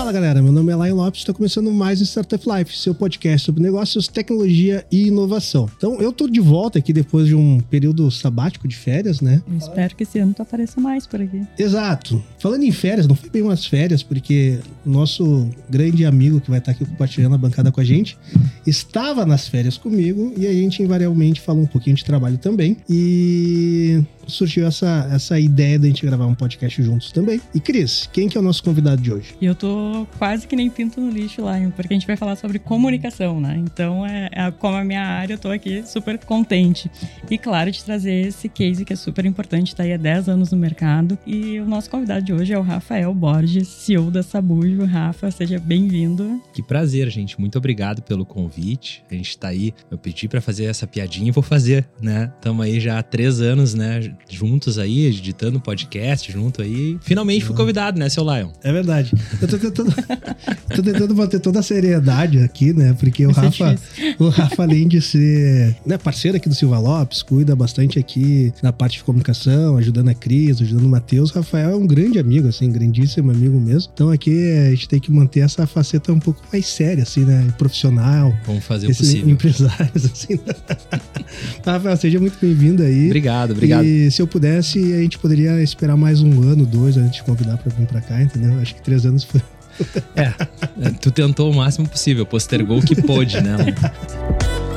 Fala galera, meu nome é Lion Lopes, está começando mais um Startup Life, seu podcast sobre negócios, tecnologia e inovação. Então eu tô de volta aqui depois de um período sabático de férias, né? Eu espero que esse ano tu apareça mais por aqui. Exato. Falando em férias, não foi bem umas férias, porque o nosso grande amigo que vai estar aqui compartilhando a bancada com a gente estava nas férias comigo e a gente invariavelmente falou um pouquinho de trabalho também. E surgiu essa, essa ideia da gente gravar um podcast juntos também. E Cris, quem que é o nosso convidado de hoje? E eu tô quase que nem pinto no lixo lá, porque a gente vai falar sobre comunicação, né? Então, é, é como a minha área, eu tô aqui super contente. E claro, de trazer esse case que é super importante, tá aí há 10 anos no mercado. E o nosso convidado de hoje é o Rafael Borges, CEO da Sabujo. Rafa, seja bem-vindo. Que prazer, gente. Muito obrigado pelo convite. A gente tá aí, eu pedi para fazer essa piadinha e vou fazer, né? Estamos aí já há três anos, né? Juntos aí, editando podcast junto aí. Finalmente fui convidado, né, seu Lion? É verdade. Eu tô tentando, tô tentando manter toda a seriedade aqui, né? Porque o Rafa, o Rafa, além de ser né, parceiro aqui do Silva Lopes, cuida bastante aqui na parte de comunicação, ajudando a Cris, ajudando o Matheus. Rafael é um grande amigo, assim, grandíssimo amigo mesmo. Então aqui a gente tem que manter essa faceta um pouco mais séria, assim, né? Profissional. Vamos fazer o possível. Empresários, assim. Né? Rafael, seja muito bem-vindo aí. Obrigado, obrigado. E se eu pudesse, a gente poderia esperar mais um ano, dois, antes de convidar para vir para cá, entendeu? Acho que três anos foi. É, tu tentou o máximo possível, postergou o que pôde, né?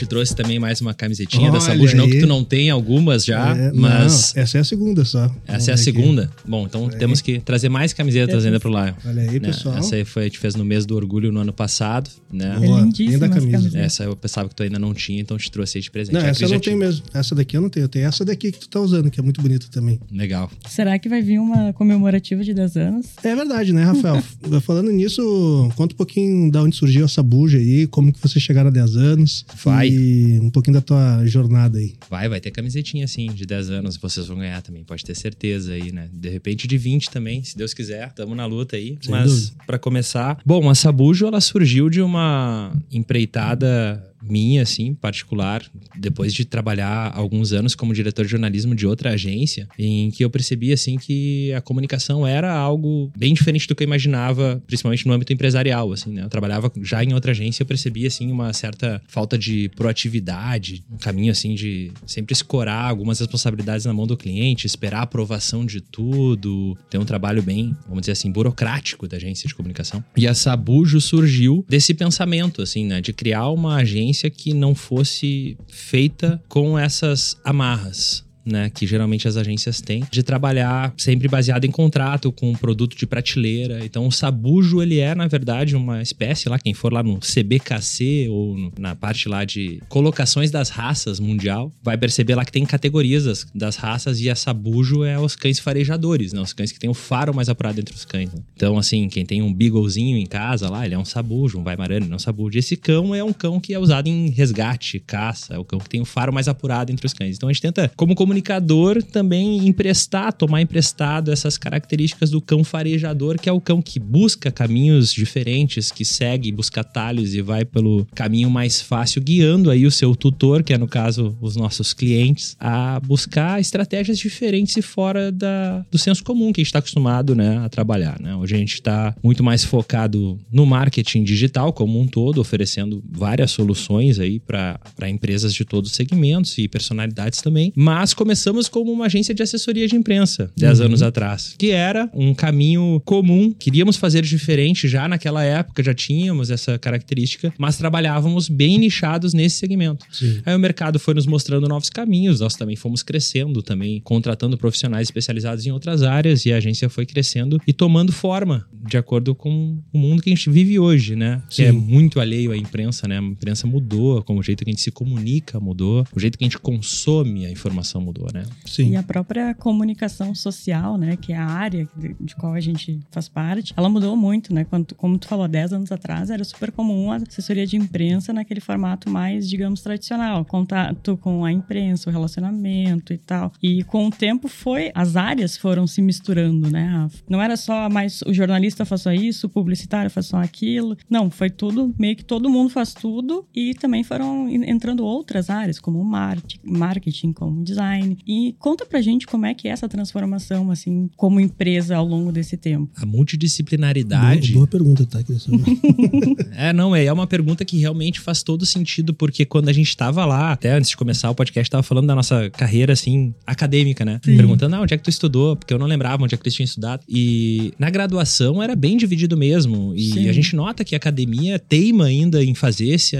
te trouxe também mais uma camisetinha Olha da Sabujo. Não que tu não tenha algumas já, é, mas. Não, essa é a segunda só. Essa é a segunda? Aqui. Bom, então Olha temos aí. que trazer mais camisetas ainda pro Lion. Olha aí, né? pessoal. Essa aí foi, a gente fez no mês do orgulho no ano passado, né? Boa. É lindíssima camisa. Essa eu pensava que tu ainda não tinha, então te trouxe aí de presente. Não, essa eu não tenho mesmo. Essa daqui eu não tenho. Eu tenho essa daqui que tu tá usando, que é muito bonita também. Legal. Será que vai vir uma comemorativa de 10 anos? É verdade, né, Rafael? Falando nisso, conta um pouquinho da onde surgiu essa buja aí, como que você chegaram a 10 anos. Vai. E um pouquinho da tua jornada aí. Vai, vai ter camisetinha assim, de 10 anos, vocês vão ganhar também, pode ter certeza aí, né? De repente de 20 também, se Deus quiser, tamo na luta aí. Sem Mas para começar, bom, a Sabujo ela surgiu de uma empreitada minha, assim, particular, depois de trabalhar alguns anos como diretor de jornalismo de outra agência, em que eu percebi, assim, que a comunicação era algo bem diferente do que eu imaginava, principalmente no âmbito empresarial, assim, né? Eu trabalhava já em outra agência, eu percebi, assim, uma certa falta de proatividade, um caminho, assim, de sempre escorar algumas responsabilidades na mão do cliente, esperar a aprovação de tudo, ter um trabalho bem, vamos dizer assim, burocrático da agência de comunicação. E a Sabujo surgiu desse pensamento, assim, né? De criar uma agência que não fosse feita com essas amarras né, que geralmente as agências têm, de trabalhar sempre baseado em contrato com um produto de prateleira. Então o sabujo ele é na verdade uma espécie lá, quem for lá no CBKC ou no, na parte lá de colocações das raças mundial, vai perceber lá que tem categorias das, das raças e a sabujo é os cães farejadores, né, os cães que têm o faro mais apurado entre os cães. Né? Então assim, quem tem um beaglezinho em casa lá, ele é um sabujo, um Weimaraner, não é um sabujo. Esse cão é um cão que é usado em resgate, caça, é o cão que tem o faro mais apurado entre os cães. Então a gente tenta como comunicador também emprestar, tomar emprestado essas características do cão farejador, que é o cão que busca caminhos diferentes, que segue, busca atalhos e vai pelo caminho mais fácil, guiando aí o seu tutor, que é no caso os nossos clientes, a buscar estratégias diferentes e fora da, do senso comum que a gente está acostumado né, a trabalhar. Né? Hoje a gente está muito mais focado no marketing digital como um todo, oferecendo várias soluções aí para empresas de todos os segmentos e personalidades também, mas começamos como uma agência de assessoria de imprensa 10 uhum. anos atrás, que era um caminho comum. Queríamos fazer diferente já naquela época, já tínhamos essa característica, mas trabalhávamos bem nichados nesse segmento. Sim. Aí o mercado foi nos mostrando novos caminhos, nós também fomos crescendo também, contratando profissionais especializados em outras áreas e a agência foi crescendo e tomando forma de acordo com o mundo que a gente vive hoje, né? Sim. Que é muito alheio à imprensa, né? A imprensa mudou, como o jeito que a gente se comunica mudou, o jeito que a gente consome a informação mudou mudou, né? Sim. E a própria comunicação social, né, que é a área de, de qual a gente faz parte, ela mudou muito, né? Quando, como tu falou, 10 anos atrás era super comum a assessoria de imprensa naquele formato mais, digamos, tradicional. Contato com a imprensa, o relacionamento e tal. E com o tempo foi, as áreas foram se misturando, né? Não era só mais o jornalista faz só isso, o publicitário faz só aquilo. Não, foi tudo, meio que todo mundo faz tudo e também foram entrando outras áreas, como marketing, como design. E conta pra gente como é que é essa transformação, assim, como empresa ao longo desse tempo. A multidisciplinaridade. Boa, boa pergunta, tá? é, não, é, é uma pergunta que realmente faz todo sentido, porque quando a gente tava lá, até antes de começar o podcast, tava falando da nossa carreira, assim, acadêmica, né? Sim. Perguntando, ah, onde é que tu estudou? Porque eu não lembrava onde é que tu tinha estudado. E na graduação era bem dividido mesmo. E Sim. a gente nota que a academia teima ainda em fazer esse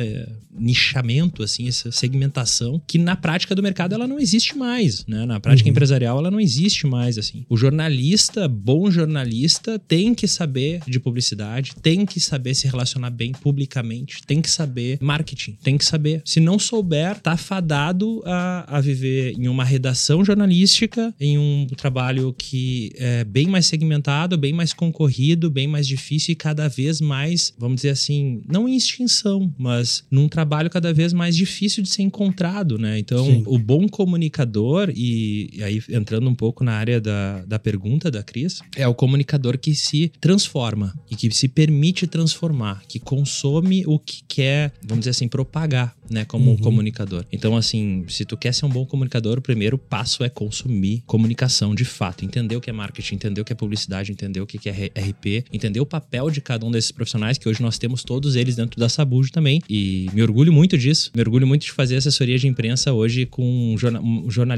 nichamento, assim, essa segmentação, que na prática do mercado ela não existe mais, né? Na prática uhum. empresarial ela não existe mais, assim. O jornalista, bom jornalista, tem que saber de publicidade, tem que saber se relacionar bem publicamente, tem que saber marketing, tem que saber. Se não souber, tá fadado a, a viver em uma redação jornalística, em um trabalho que é bem mais segmentado, bem mais concorrido, bem mais difícil e cada vez mais, vamos dizer assim, não em extinção, mas num trabalho trabalho cada vez mais difícil de ser encontrado, né? Então, Sim. o bom comunicador, e, e, aí entrando um pouco na área da, da pergunta da Cris, é o comunicador que se transforma e que se permite transformar, que consome o que quer, vamos dizer assim, propagar, né? Como uhum. comunicador. Então, assim, se tu quer ser um bom comunicador, o primeiro passo é consumir comunicação de fato, entender o que é marketing, entender o que é publicidade, entender o que é RP, entender o papel de cada um desses profissionais, que hoje nós temos todos eles dentro da Sabujo também, e me orgulho muito disso. Me orgulho muito de fazer assessoria de imprensa hoje com jornalistas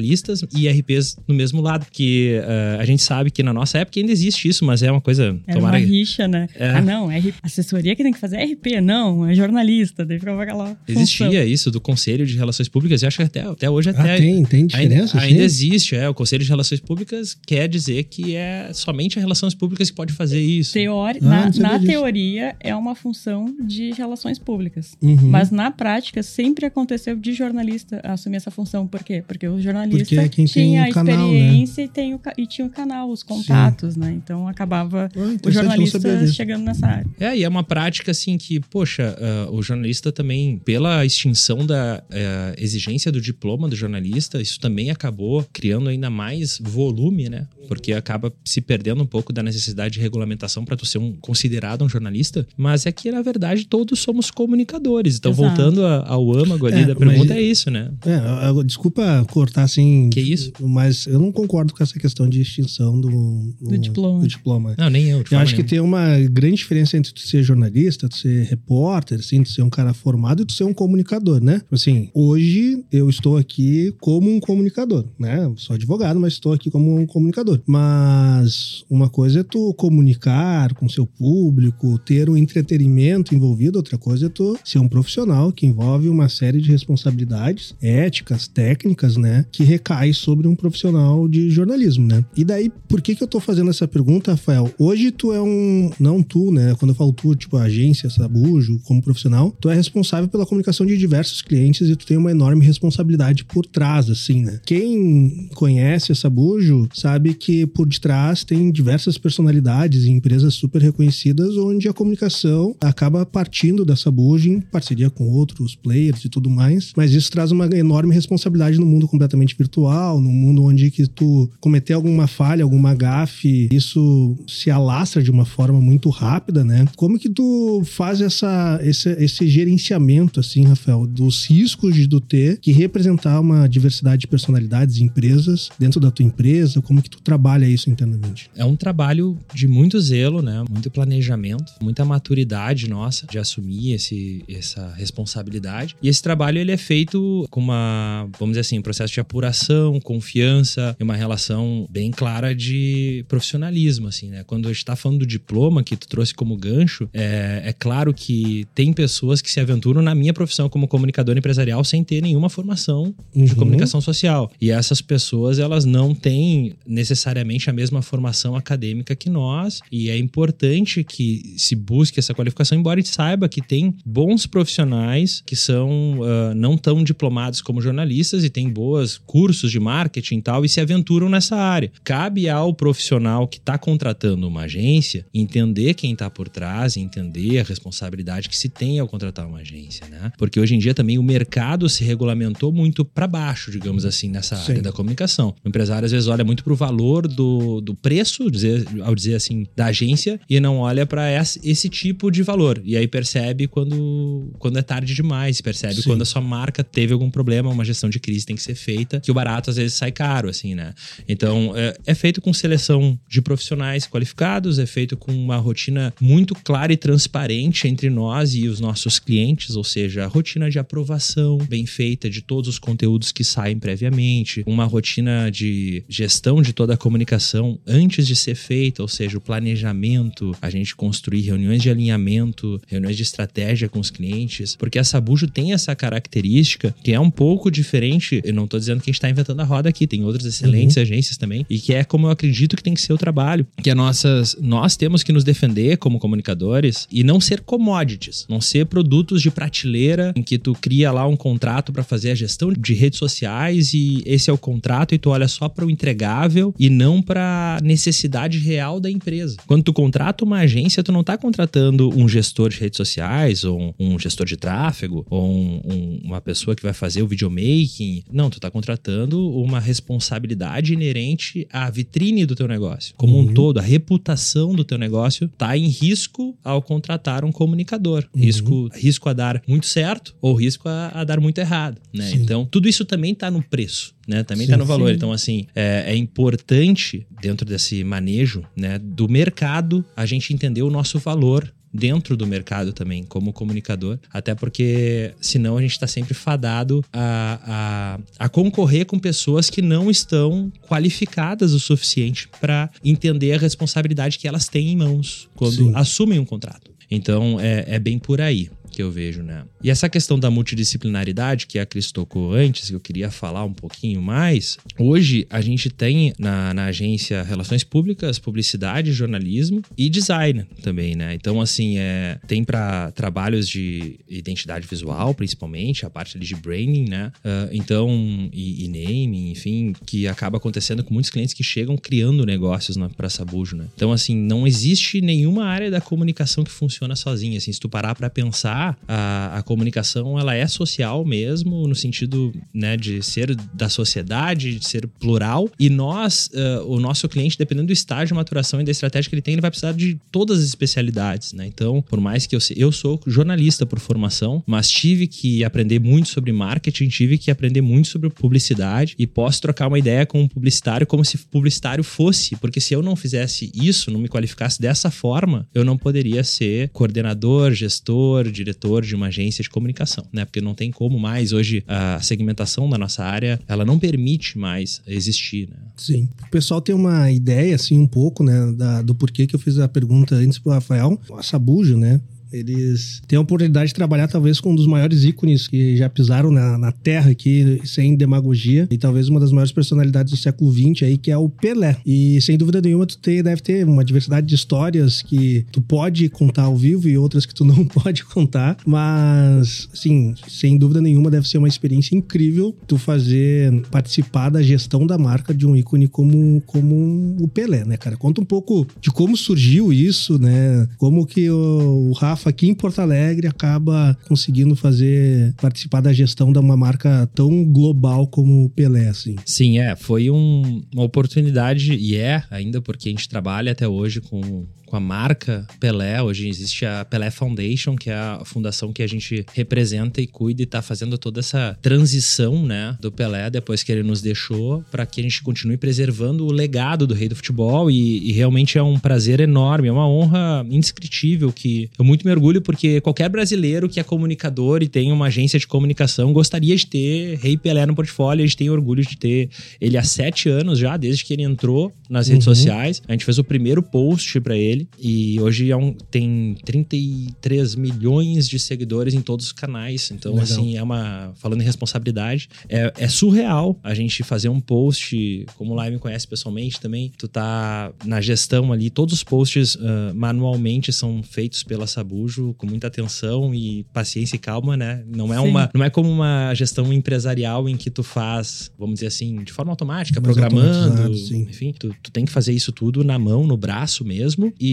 e RPs no mesmo lado. Que uh, a gente sabe que na nossa época ainda existe isso, mas é uma coisa. É tomara... uma rixa, né? É. Ah, não, é assessoria que tem que fazer é RP, não, é jornalista. Daí ficava aquela. Existia função. isso do Conselho de Relações Públicas, e acho que até, até hoje ah, até. tem, tem diferença? Ainda, ainda existe, é. O Conselho de Relações Públicas quer dizer que é somente a Relações Públicas que pode fazer isso. Teori... Ah, na, na teoria, é uma função de relações públicas. Uhum. Mas na prática, sempre aconteceu de jornalista assumir essa função. Por quê? Porque o jornalista é tinha a experiência né? e, tem o, e tinha o canal, os contatos, Sim. né? Então acabava oh, o jornalista chegando nessa área. É, e é uma prática assim que, poxa, uh, o jornalista também, pela extinção da uh, exigência do diploma do jornalista, isso também acabou criando ainda mais volume, né? Porque acaba se perdendo um pouco da necessidade de regulamentação para tu ser um, considerado um jornalista. Mas é que, na verdade, todos somos comunicadores. Então, Exato. voltando ao âmago ali é, da pergunta, é isso, né? É, desculpa cortar assim. Que isso? Mas eu não concordo com essa questão de extinção do, do, do diploma. do diploma. Não, nem eu. Eu acho que tem uma grande diferença entre tu ser jornalista, tu ser repórter, assim, tu ser um cara formado e tu ser um comunicador, né? Tipo assim, hoje eu estou aqui como um comunicador, né? sou advogado, mas estou aqui como um comunicador. Mas uma coisa é tu comunicar com seu público, ter um entretenimento envolvido, outra coisa é tu ser um profissional que envolve uma série de responsabilidades éticas, técnicas, né, que recai sobre um profissional de jornalismo, né? E daí, por que que eu tô fazendo essa pergunta, Rafael? Hoje tu é um, não tu, né, quando eu falo tu, tipo agência, Sabujo, como profissional, tu é responsável pela comunicação de diversos clientes e tu tem uma enorme responsabilidade por trás, assim, né? Quem conhece a Sabujo sabe que por detrás tem diversas personalidades e empresas super reconhecidas onde a comunicação acaba partindo da Sabujo em parceria com outros players e tudo mais, mas isso traz uma enorme responsabilidade no mundo completamente virtual, no mundo onde que tu cometer alguma falha, alguma gafe, isso se alastra de uma forma muito rápida, né? Como que tu faz essa, esse, esse gerenciamento, assim, Rafael, dos riscos de tu ter que representar uma diversidade de personalidades e empresas dentro da tua empresa? Como que tu trabalha isso internamente? É um trabalho de muito zelo, né? Muito planejamento, muita maturidade nossa de assumir esse, essa responsabilidade. E esse trabalho ele é feito com uma, vamos dizer assim, um processo de apuração, confiança e uma relação bem clara de profissionalismo, assim, né? Quando a gente tá falando do diploma que tu trouxe como gancho, é, é claro que tem pessoas que se aventuram na minha profissão como comunicador empresarial sem ter nenhuma formação uhum. de comunicação social. E essas pessoas, elas não têm necessariamente a mesma formação acadêmica que nós, e é importante que se busque essa qualificação, embora a gente saiba que tem bons profissionais que são uh, não tão diplomados como jornalistas e têm boas cursos de marketing e tal e se aventuram nessa área. Cabe ao profissional que está contratando uma agência entender quem está por trás, entender a responsabilidade que se tem ao contratar uma agência, né? Porque hoje em dia também o mercado se regulamentou muito para baixo, digamos assim, nessa Sim. área da comunicação. O empresário às vezes olha muito para o valor do, do preço, dizer, ao dizer assim, da agência e não olha para esse tipo de valor. E aí percebe quando, quando é tarde demais, percebe Sim. quando a sua marca teve algum problema, uma gestão de crise tem que ser feita, que o barato às vezes sai caro, assim, né? Então, é, é feito com seleção de profissionais qualificados, é feito com uma rotina muito clara e transparente entre nós e os nossos clientes, ou seja, a rotina de aprovação bem feita de todos os conteúdos que saem previamente, uma rotina de gestão de toda a comunicação antes de ser feita, ou seja, o planejamento, a gente construir reuniões de alinhamento, reuniões de estratégia com os clientes, porque a Sabujo tem essa característica que é um pouco diferente. Eu não estou dizendo que a gente está inventando a roda aqui, tem outras excelentes uhum. agências também, e que é como eu acredito que tem que ser o trabalho, que é nossas, nós temos que nos defender como comunicadores e não ser commodities, não ser produtos de prateleira em que tu cria lá um contrato para fazer a gestão de redes sociais e esse é o contrato e tu olha só para o entregável e não para necessidade real da empresa. Quando tu contrata uma agência, tu não está contratando um gestor de redes sociais ou um, um gestor de tráfego ou um, um, uma pessoa que vai fazer o videomaking. Não, tu está contratando uma responsabilidade inerente à vitrine do teu negócio. Como uhum. um todo, a reputação do teu negócio está em risco ao contratar um comunicador. Uhum. Risco, risco a dar muito certo ou risco a, a dar muito errado. Né? Então, tudo isso também está no preço. Né, também está no valor. Sim. Então, assim, é, é, importante, dentro desse manejo né, do mercado, a gente entender o nosso valor dentro do mercado também, como comunicador. Até porque, senão, a gente está sempre fadado a, a, a, concorrer com pessoas que não estão qualificadas o suficiente para entender a responsabilidade que elas têm em mãos quando Sim. assumem um contrato. Então, é, é bem por aí que eu vejo, né? E essa questão da multidisciplinaridade, que a Cris tocou antes, que eu queria falar um pouquinho mais, hoje a gente tem na, na agência Relações Públicas, Publicidade, Jornalismo e Design também, né? Então, assim, é, tem para trabalhos de identidade visual, principalmente, a parte de branding, né? Uh, então, e, e naming, enfim, que acaba acontecendo com muitos clientes que chegam criando negócios para Sabujo, né? Então, assim, não existe nenhuma área da comunicação que funciona sozinha. Assim, se tu parar para pensar, a, a comunicação ela é social mesmo, no sentido né, de ser da sociedade, de ser plural. E nós, uh, o nosso cliente, dependendo do estágio de maturação e da estratégia que ele tem, ele vai precisar de todas as especialidades. Né? Então, por mais que eu, eu sou jornalista por formação, mas tive que aprender muito sobre marketing, tive que aprender muito sobre publicidade e posso trocar uma ideia com um publicitário como se publicitário fosse, porque se eu não fizesse isso, não me qualificasse dessa forma, eu não poderia ser coordenador, gestor, diretor diretor de uma agência de comunicação, né? Porque não tem como mais hoje a segmentação da nossa área, ela não permite mais existir, né? Sim. O pessoal tem uma ideia assim um pouco, né, da, do porquê que eu fiz a pergunta antes pro Rafael, a Sabujo, né? Eles têm a oportunidade de trabalhar talvez com um dos maiores ícones que já pisaram na, na Terra aqui, sem demagogia, e talvez uma das maiores personalidades do século XX aí, que é o Pelé. E sem dúvida nenhuma, tu tem, deve ter uma diversidade de histórias que tu pode contar ao vivo e outras que tu não pode contar, mas, assim, sem dúvida nenhuma, deve ser uma experiência incrível tu fazer, participar da gestão da marca de um ícone como, como o Pelé, né, cara? Conta um pouco de como surgiu isso, né? Como que o, o Rafa Rafa aqui em Porto Alegre acaba conseguindo fazer participar da gestão de uma marca tão global como o Pelé, assim. Sim, é, foi um, uma oportunidade e é ainda porque a gente trabalha até hoje com com a marca Pelé. Hoje existe a Pelé Foundation, que é a fundação que a gente representa e cuida e está fazendo toda essa transição, né, do Pelé depois que ele nos deixou, para que a gente continue preservando o legado do rei do futebol e, e, realmente é um prazer enorme, é uma honra indescritível que eu muito me orgulho porque qualquer brasileiro que é comunicador e tem uma agência de comunicação gostaria de ter Rei Pelé no portfólio. A gente tem orgulho de ter ele há sete anos já, desde que ele entrou nas redes uhum. sociais. A gente fez o primeiro post para ele dele. E hoje é um, tem 33 milhões de seguidores em todos os canais. Então, Legal. assim, é uma. Falando em responsabilidade, é, é, surreal a gente fazer um post, como o Live me conhece pessoalmente também. Tu tá na gestão ali, todos os posts uh, manualmente são feitos pela Sabujo. Com muita atenção e paciência e calma, né? Não é, uma, não é como uma gestão empresarial em que tu faz, vamos dizer assim, de forma automática, Mais programando. Enfim, tu, tu tem que fazer isso tudo na mão, no braço mesmo. E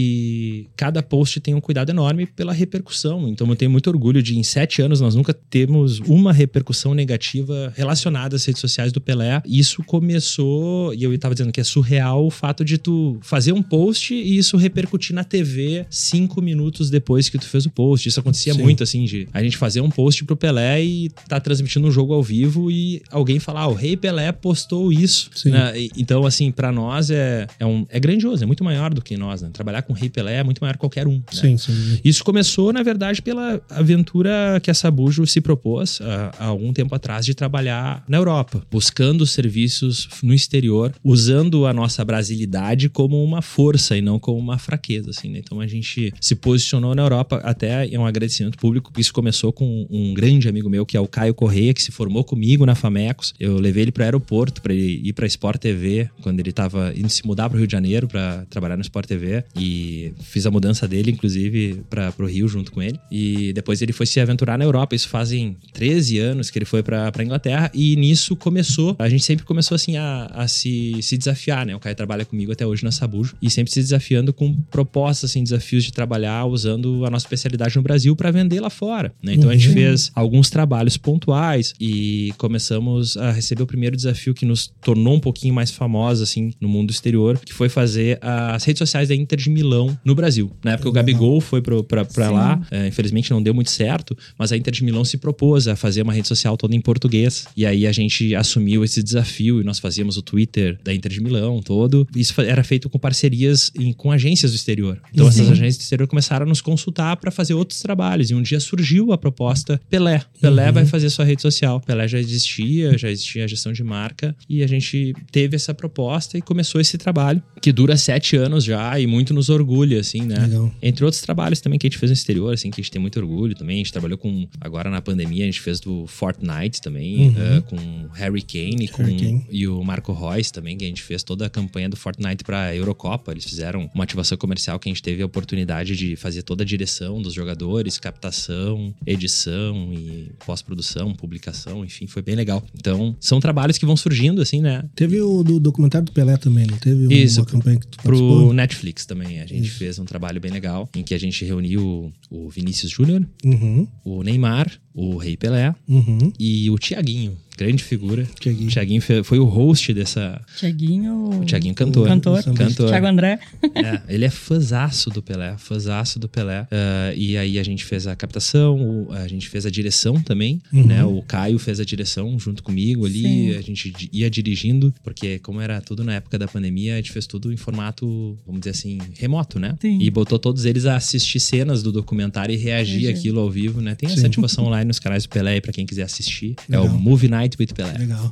cada post tem um cuidado enorme pela repercussão. Então eu tenho muito orgulho de, em sete anos, nós nunca temos uma repercussão negativa relacionada às redes sociais do Pelé. Isso começou, e eu estava dizendo que é surreal o fato de tu fazer um post e isso repercutir na TV cinco minutos depois que tu fez o post. Isso acontecia Sim. muito, assim, de a gente fazer um post pro Pelé e tá transmitindo um jogo ao vivo e alguém falar, ah, o Rei Pelé postou isso. Né? Então, assim, para nós é, é, um, é grandioso, é muito maior do que nós, né? Trabalhar com o Rei Pelé é muito maior que qualquer um. Né? Sim, sim. Isso começou, na verdade, pela aventura que a Sabujo se propôs uh, há algum tempo atrás de trabalhar na Europa, buscando serviços no exterior, usando a nossa brasilidade como uma força e não como uma fraqueza, assim, né? Então a gente se posicionou na Europa até é um agradecimento público, isso começou com um grande amigo meu que é o Caio Correia, que se formou comigo na Famecos. Eu levei ele para o aeroporto para ir para Sport TV quando ele estava indo se mudar para o Rio de Janeiro para trabalhar no Sport TV e fiz a mudança dele inclusive para o Rio junto com ele. E depois ele foi se aventurar na Europa. Isso fazem 13 anos que ele foi para Inglaterra e nisso começou, a gente sempre começou assim a, a se, se desafiar, né? O Caio trabalha comigo até hoje na Sabujo e sempre se desafiando com propostas, assim, desafios de trabalhar usando a nossa especialidade no Brasil para vender lá fora. Né? Então uhum. a gente uhum. fez alguns trabalhos pontuais e começamos a receber o primeiro desafio que nos tornou um pouquinho mais famosos assim no mundo exterior, que foi fazer as redes sociais da Inter de Milão no Brasil. Na época o Gabigol foi para lá, é, infelizmente não deu muito certo, mas a Inter de Milão se propôs a fazer uma rede social toda em português e aí a gente assumiu esse desafio e nós fazíamos o Twitter da Inter de Milão todo. Isso era feito com parcerias em, com agências do exterior. Então uhum. essas agências do exterior começaram a nos consultar para fazer outros trabalhos e um dia surgiu a proposta Pelé. Pelé uhum. vai fazer sua rede social. Pelé já existia, já existia a gestão de marca e a gente teve essa proposta e começou esse trabalho que dura sete anos já e muito nos orgulha, assim, né? Legal. Entre outros trabalhos também que a gente fez no exterior, assim, que a gente tem muito orgulho também. A gente trabalhou com, agora na pandemia, a gente fez do Fortnite também, uhum. uh, com Harry Kane, com, Harry Kane e o Marco Reus também, que a gente fez toda a campanha do Fortnite pra Eurocopa. Eles fizeram uma ativação comercial que a gente teve a oportunidade de fazer toda a direção dos jogadores, captação, edição e pós-produção, publicação, enfim, foi bem legal. Então, são trabalhos que vão surgindo, assim, né? Teve o do documentário do Pelé também, não teve Isso, uma campanha que tu? Pro Netflix também. A gente Isso. fez um trabalho bem legal, em que a gente reuniu o Vinícius Júnior, uhum. o Neymar, o Rei Pelé uhum. e o Tiaguinho grande figura. Tiaguinho. Tiaguinho foi o host dessa. Tiaguinho. O Tiaguinho cantor. Cantor. cantor. Tiago André. É, ele é fãzaço do Pelé, fãzaço do Pelé. Uh, e aí a gente fez a captação, a gente fez a direção também, uhum. né? O Caio fez a direção junto comigo ali, Sim. a gente ia dirigindo, porque como era tudo na época da pandemia, a gente fez tudo em formato, vamos dizer assim, remoto, né? Sim. E botou todos eles a assistir cenas do documentário e reagir aquilo ao vivo, né? Tem essa Sim. ativação online nos canais do Pelé pra quem quiser assistir. Legal. É o Movie Night with Pelé. Legal.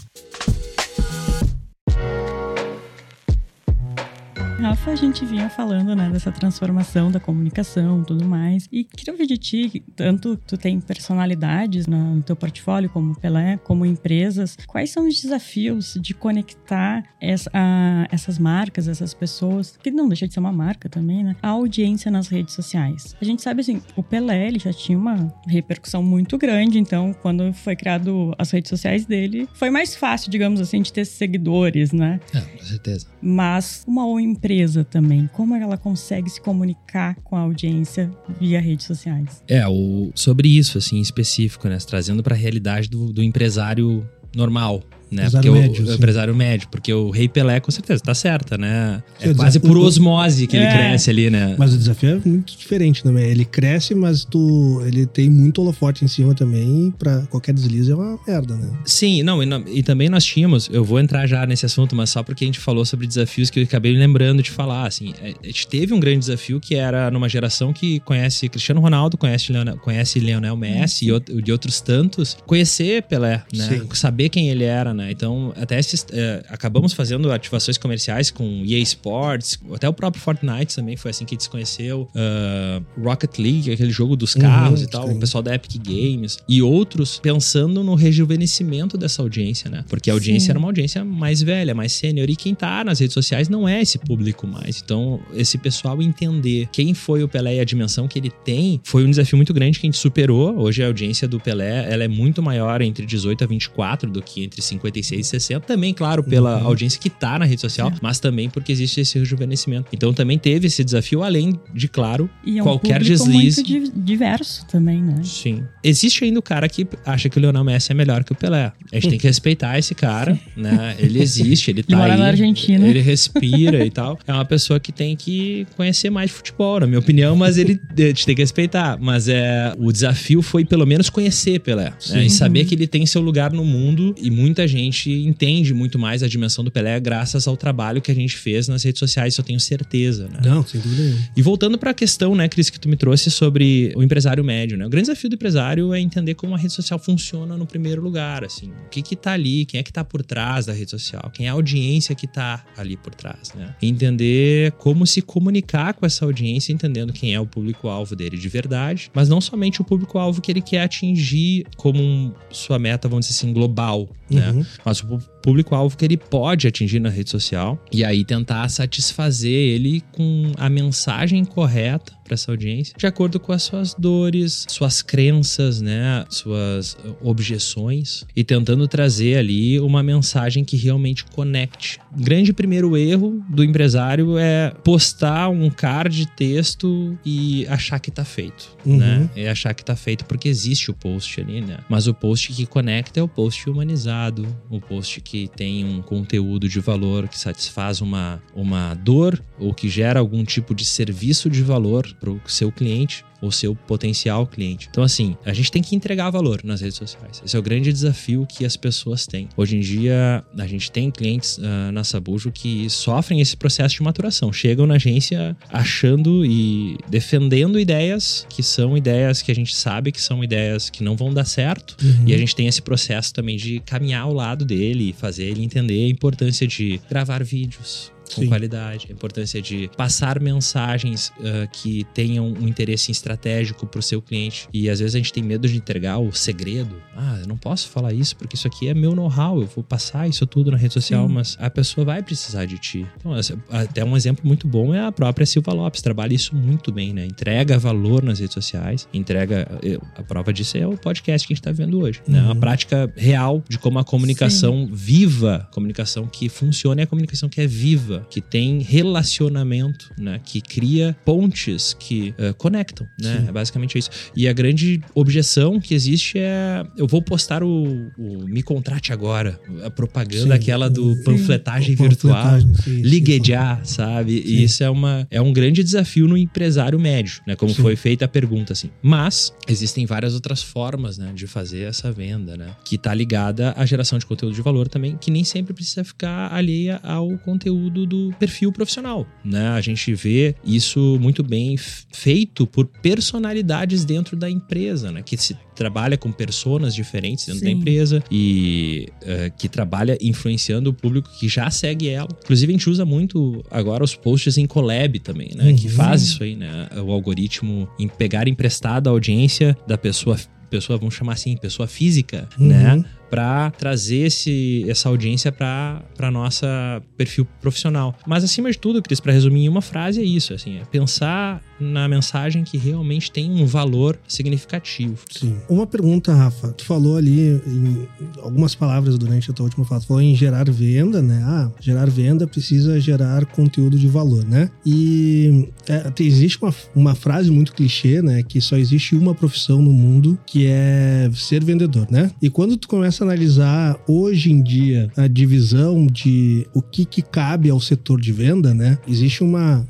Rafa, a gente vinha falando, né, dessa transformação da comunicação tudo mais. E queria ouvir de ti, tanto tu tem personalidades no teu portfólio, como Pelé, como empresas. Quais são os desafios de conectar essa, a, essas marcas, essas pessoas, que não deixa de ser uma marca também, né? A audiência nas redes sociais. A gente sabe assim, o Pelé, ele já tinha uma repercussão muito grande, então quando foi criado as redes sociais dele, foi mais fácil, digamos assim, de ter seguidores, né? É, com certeza. Mas uma empresa empresa também? Como ela consegue se comunicar com a audiência via redes sociais? É, o, sobre isso, assim, específico, né? Trazendo para a realidade do, do empresário normal, né? Empresário porque médio, o, o, empresário médio, porque o Rei Pelé com certeza tá certa, né? É quase por osmose que é. ele cresce ali, né? Mas o desafio é muito diferente também. Ele cresce, mas tu ele tem muito holofote em cima também, para qualquer deslize é uma merda, né? Sim, não e, e, também nós tínhamos, eu vou entrar já nesse assunto, mas só porque a gente falou sobre desafios que eu acabei lembrando de falar, assim, é, a gente teve um grande desafio que era numa geração que conhece Cristiano Ronaldo, conhece Leonel, conhece Lionel Messi uhum. e de outros tantos, conhecer Pelé, né? Sim. Saber quem ele era né? Então, até esses, é, acabamos fazendo ativações comerciais com EA Sports, até o próprio Fortnite também foi assim que a gente se conheceu. Uh, Rocket League, aquele jogo dos uhum, carros uhum, e tal, sim. o pessoal da Epic Games e outros pensando no rejuvenescimento dessa audiência, né? Porque a audiência sim. era uma audiência mais velha, mais sênior, e quem tá nas redes sociais não é esse público mais. Então, esse pessoal entender quem foi o Pelé e a dimensão que ele tem foi um desafio muito grande que a gente superou. Hoje a audiência do Pelé ela é muito maior entre 18 a 24 do que entre 56 e 60. Também, claro, pela uhum. audiência que tá na rede social, é. mas também porque existe esse rejuvenescimento. Então também teve esse desafio, além de, claro, e é um qualquer deslize. Muito diverso também, né? Sim. Existe ainda o cara que acha que o Lionel Messi é melhor que o Pelé. A gente tem que respeitar esse cara, né? Ele existe, ele tá ele mora aí, na Argentina. Ele respira e tal. É uma pessoa que tem que conhecer mais de futebol, na minha opinião, mas ele a gente tem que respeitar. Mas é o desafio foi pelo menos conhecer Pelé né? e saber que ele tem seu lugar no mundo e muita gente entende muito mais a dimensão do Pelé graças ao trabalho que a gente fez nas redes sociais, isso eu tenho certeza, né? Não, sem dúvida nenhuma. E voltando para a questão, né, Cris, que tu me trouxe sobre o empresário médio, né? O grande desafio do empresário é entender como a rede social funciona no primeiro lugar, assim. O que que tá ali, quem é que tá por trás da rede social, quem é a audiência que tá ali por trás, né? Entender como se comunicar com essa audiência, entendendo quem é o público-alvo dele de verdade, mas não somente o público-alvo que ele quer atingir como um, sua meta, vamos dizer assim, global, né? Uhum. Mas o público-alvo que ele pode atingir na rede social e aí tentar satisfazer ele com a mensagem correta para essa audiência, de acordo com as suas dores, suas crenças, né, suas objeções e tentando trazer ali uma mensagem que realmente conecte. O grande primeiro erro do empresário é postar um card de texto e achar que tá feito, uhum. né? É achar que tá feito porque existe o post ali, né? Mas o post que conecta é o post humanizado, o post que que tem um conteúdo de valor que satisfaz uma, uma dor ou que gera algum tipo de serviço de valor para o seu cliente ou seu potencial cliente. Então, assim, a gente tem que entregar valor nas redes sociais. Esse é o grande desafio que as pessoas têm. Hoje em dia, a gente tem clientes uh, na Sabujo que sofrem esse processo de maturação. Chegam na agência achando e defendendo ideias que são ideias que a gente sabe que são ideias que não vão dar certo. Uhum. E a gente tem esse processo também de caminhar ao lado dele e fazer ele entender a importância de gravar vídeos, com Sim. qualidade, a importância de passar mensagens uh, que tenham um interesse estratégico para o seu cliente. E às vezes a gente tem medo de entregar o segredo. Ah, eu não posso falar isso porque isso aqui é meu know-how, eu vou passar isso tudo na rede social, Sim. mas a pessoa vai precisar de ti. Então, até um exemplo muito bom é a própria Silva Lopes, trabalha isso muito bem, né? Entrega valor nas redes sociais, entrega. A prova disso é o podcast que a gente está vendo hoje. Uhum. Né? Uma prática real de como a comunicação Sim. viva, comunicação que funciona é a comunicação que é viva que tem relacionamento, né? Que cria pontes que uh, conectam, né? Sim. É basicamente isso. E a grande objeção que existe é eu vou postar o, o me contrate agora, a propaganda sim, aquela do sim, panfletagem virtual, ligue já, sabe? E isso é uma é um grande desafio no empresário médio, né? Como foi feita a pergunta assim. Mas existem várias outras formas, né, de fazer essa venda, né? Que tá ligada à geração de conteúdo de valor também, que nem sempre precisa ficar alheia ao conteúdo do perfil profissional, né? A gente vê isso muito bem feito por personalidades dentro da empresa, né? Que se trabalha com personas diferentes dentro Sim. da empresa e uh, que trabalha influenciando o público que já segue ela. Inclusive, a gente usa muito agora os posts em collab também, né? Uhum. Que faz isso aí, né? O algoritmo em pegar emprestado a audiência da pessoa pessoa, vamos chamar assim, pessoa física, uhum. né? Para trazer esse, essa audiência para nossa perfil profissional. Mas acima de tudo, Cris, para resumir em uma frase é isso, assim, é pensar na mensagem que realmente tem um valor significativo. Sim. Uma pergunta, Rafa. Tu falou ali em algumas palavras durante a tua última fala, tu falou em gerar venda, né? Ah, gerar venda precisa gerar conteúdo de valor, né? E é, existe uma, uma frase muito clichê, né? Que só existe uma profissão no mundo que é ser vendedor, né? E quando tu começa começa a analisar hoje em dia a divisão de o que, que cabe ao setor de venda, né? Existe uma,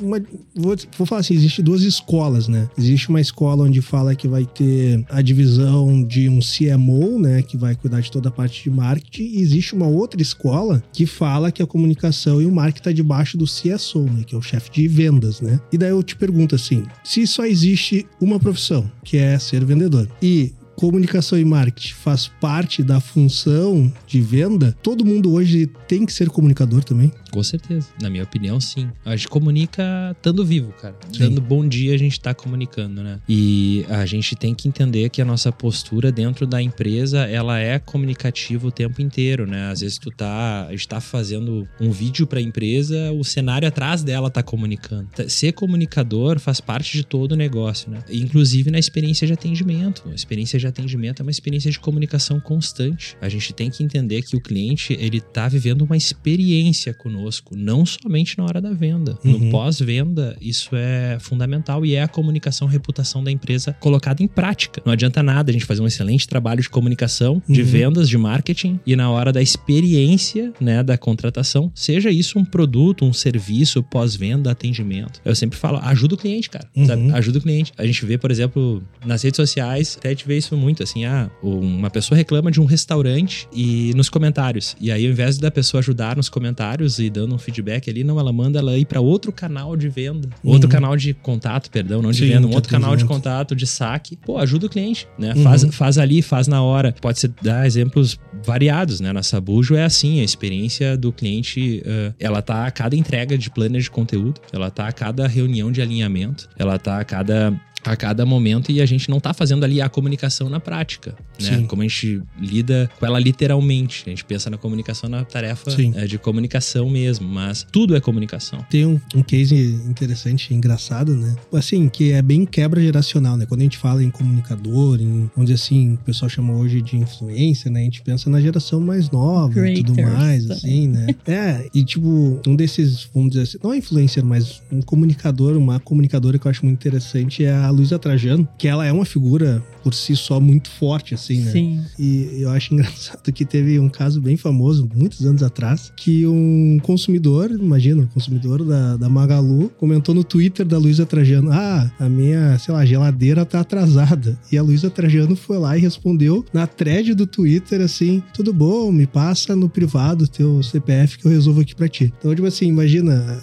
uma, vou, vou, falar assim, existe duas escolas, né? Existe uma escola onde fala que vai ter a divisão de um CMO, né? Que vai cuidar de toda a parte de marketing. E existe uma outra escola que fala que a comunicação e o marketing está debaixo do CSO, né? Que é o chefe de vendas, né? E daí eu te pergunto assim, se só existe uma profissão, que é ser vendedor, e comunicação e marketing faz parte da função de venda, todo mundo hoje tem que ser comunicador também? Com certeza. Na minha opinião, sim. A gente comunica estando vivo, cara. Sim. Dando bom dia, a gente tá comunicando, né? E a gente tem que entender que a nossa postura dentro da empresa, ela é comunicativa o tempo inteiro, né? Às vezes tu tá, a gente tá fazendo um vídeo pra empresa, o cenário atrás dela tá comunicando. Ser comunicador faz parte de todo o negócio, né? Inclusive na experiência de atendimento. A experiência de atendimento é uma experiência de comunicação constante. A gente tem que entender que o cliente, ele tá vivendo uma experiência conosco, não somente na hora da venda. Uhum. No pós-venda, isso é fundamental e é a comunicação, a reputação da empresa colocada em prática. Não adianta nada a gente fazer um excelente trabalho de comunicação, de uhum. vendas, de marketing e na hora da experiência, né, da contratação, seja isso um produto, um serviço, pós-venda, atendimento. Eu sempre falo, ajuda o cliente, cara. Uhum. Ajuda o cliente. A gente vê, por exemplo, nas redes sociais, até a gente vê isso muito, assim, ah, uma pessoa reclama de um restaurante e nos comentários. E aí, ao invés da pessoa ajudar nos comentários e dando um feedback ali, não, ela manda ela ir para outro canal de venda, uhum. outro canal de contato, perdão, não de Sim, venda, um outro canal de contato, de saque. Pô, ajuda o cliente, né? Uhum. Faz, faz ali, faz na hora. Pode ser dar exemplos variados, né? Na Sabujo é assim, a experiência do cliente, uh, ela tá a cada entrega de planner de conteúdo, ela tá a cada reunião de alinhamento, ela tá a cada a cada momento e a gente não tá fazendo ali a comunicação na prática, né? Sim. Como a gente lida com ela literalmente. A gente pensa na comunicação na tarefa é, de comunicação mesmo, mas tudo é comunicação. Tem um, um case interessante, engraçado, né? Assim, que é bem quebra geracional, né? Quando a gente fala em comunicador, em, vamos dizer assim, o pessoal chama hoje de influência, né? A gente pensa na geração mais nova Creators, e tudo mais, assim, né? É, e tipo, um desses, vamos dizer assim, não é influencer, mas um comunicador, uma comunicadora que eu acho muito interessante é a Luísa Trajano, que ela é uma figura por si só muito forte, assim, né? Sim. E eu acho engraçado que teve um caso bem famoso, muitos anos atrás, que um consumidor, imagina, um consumidor da, da Magalu, comentou no Twitter da Luísa Trajano: Ah, a minha, sei lá, geladeira tá atrasada. E a Luísa Trajano foi lá e respondeu na thread do Twitter assim: Tudo bom, me passa no privado teu CPF que eu resolvo aqui pra ti. Então, tipo assim, imagina,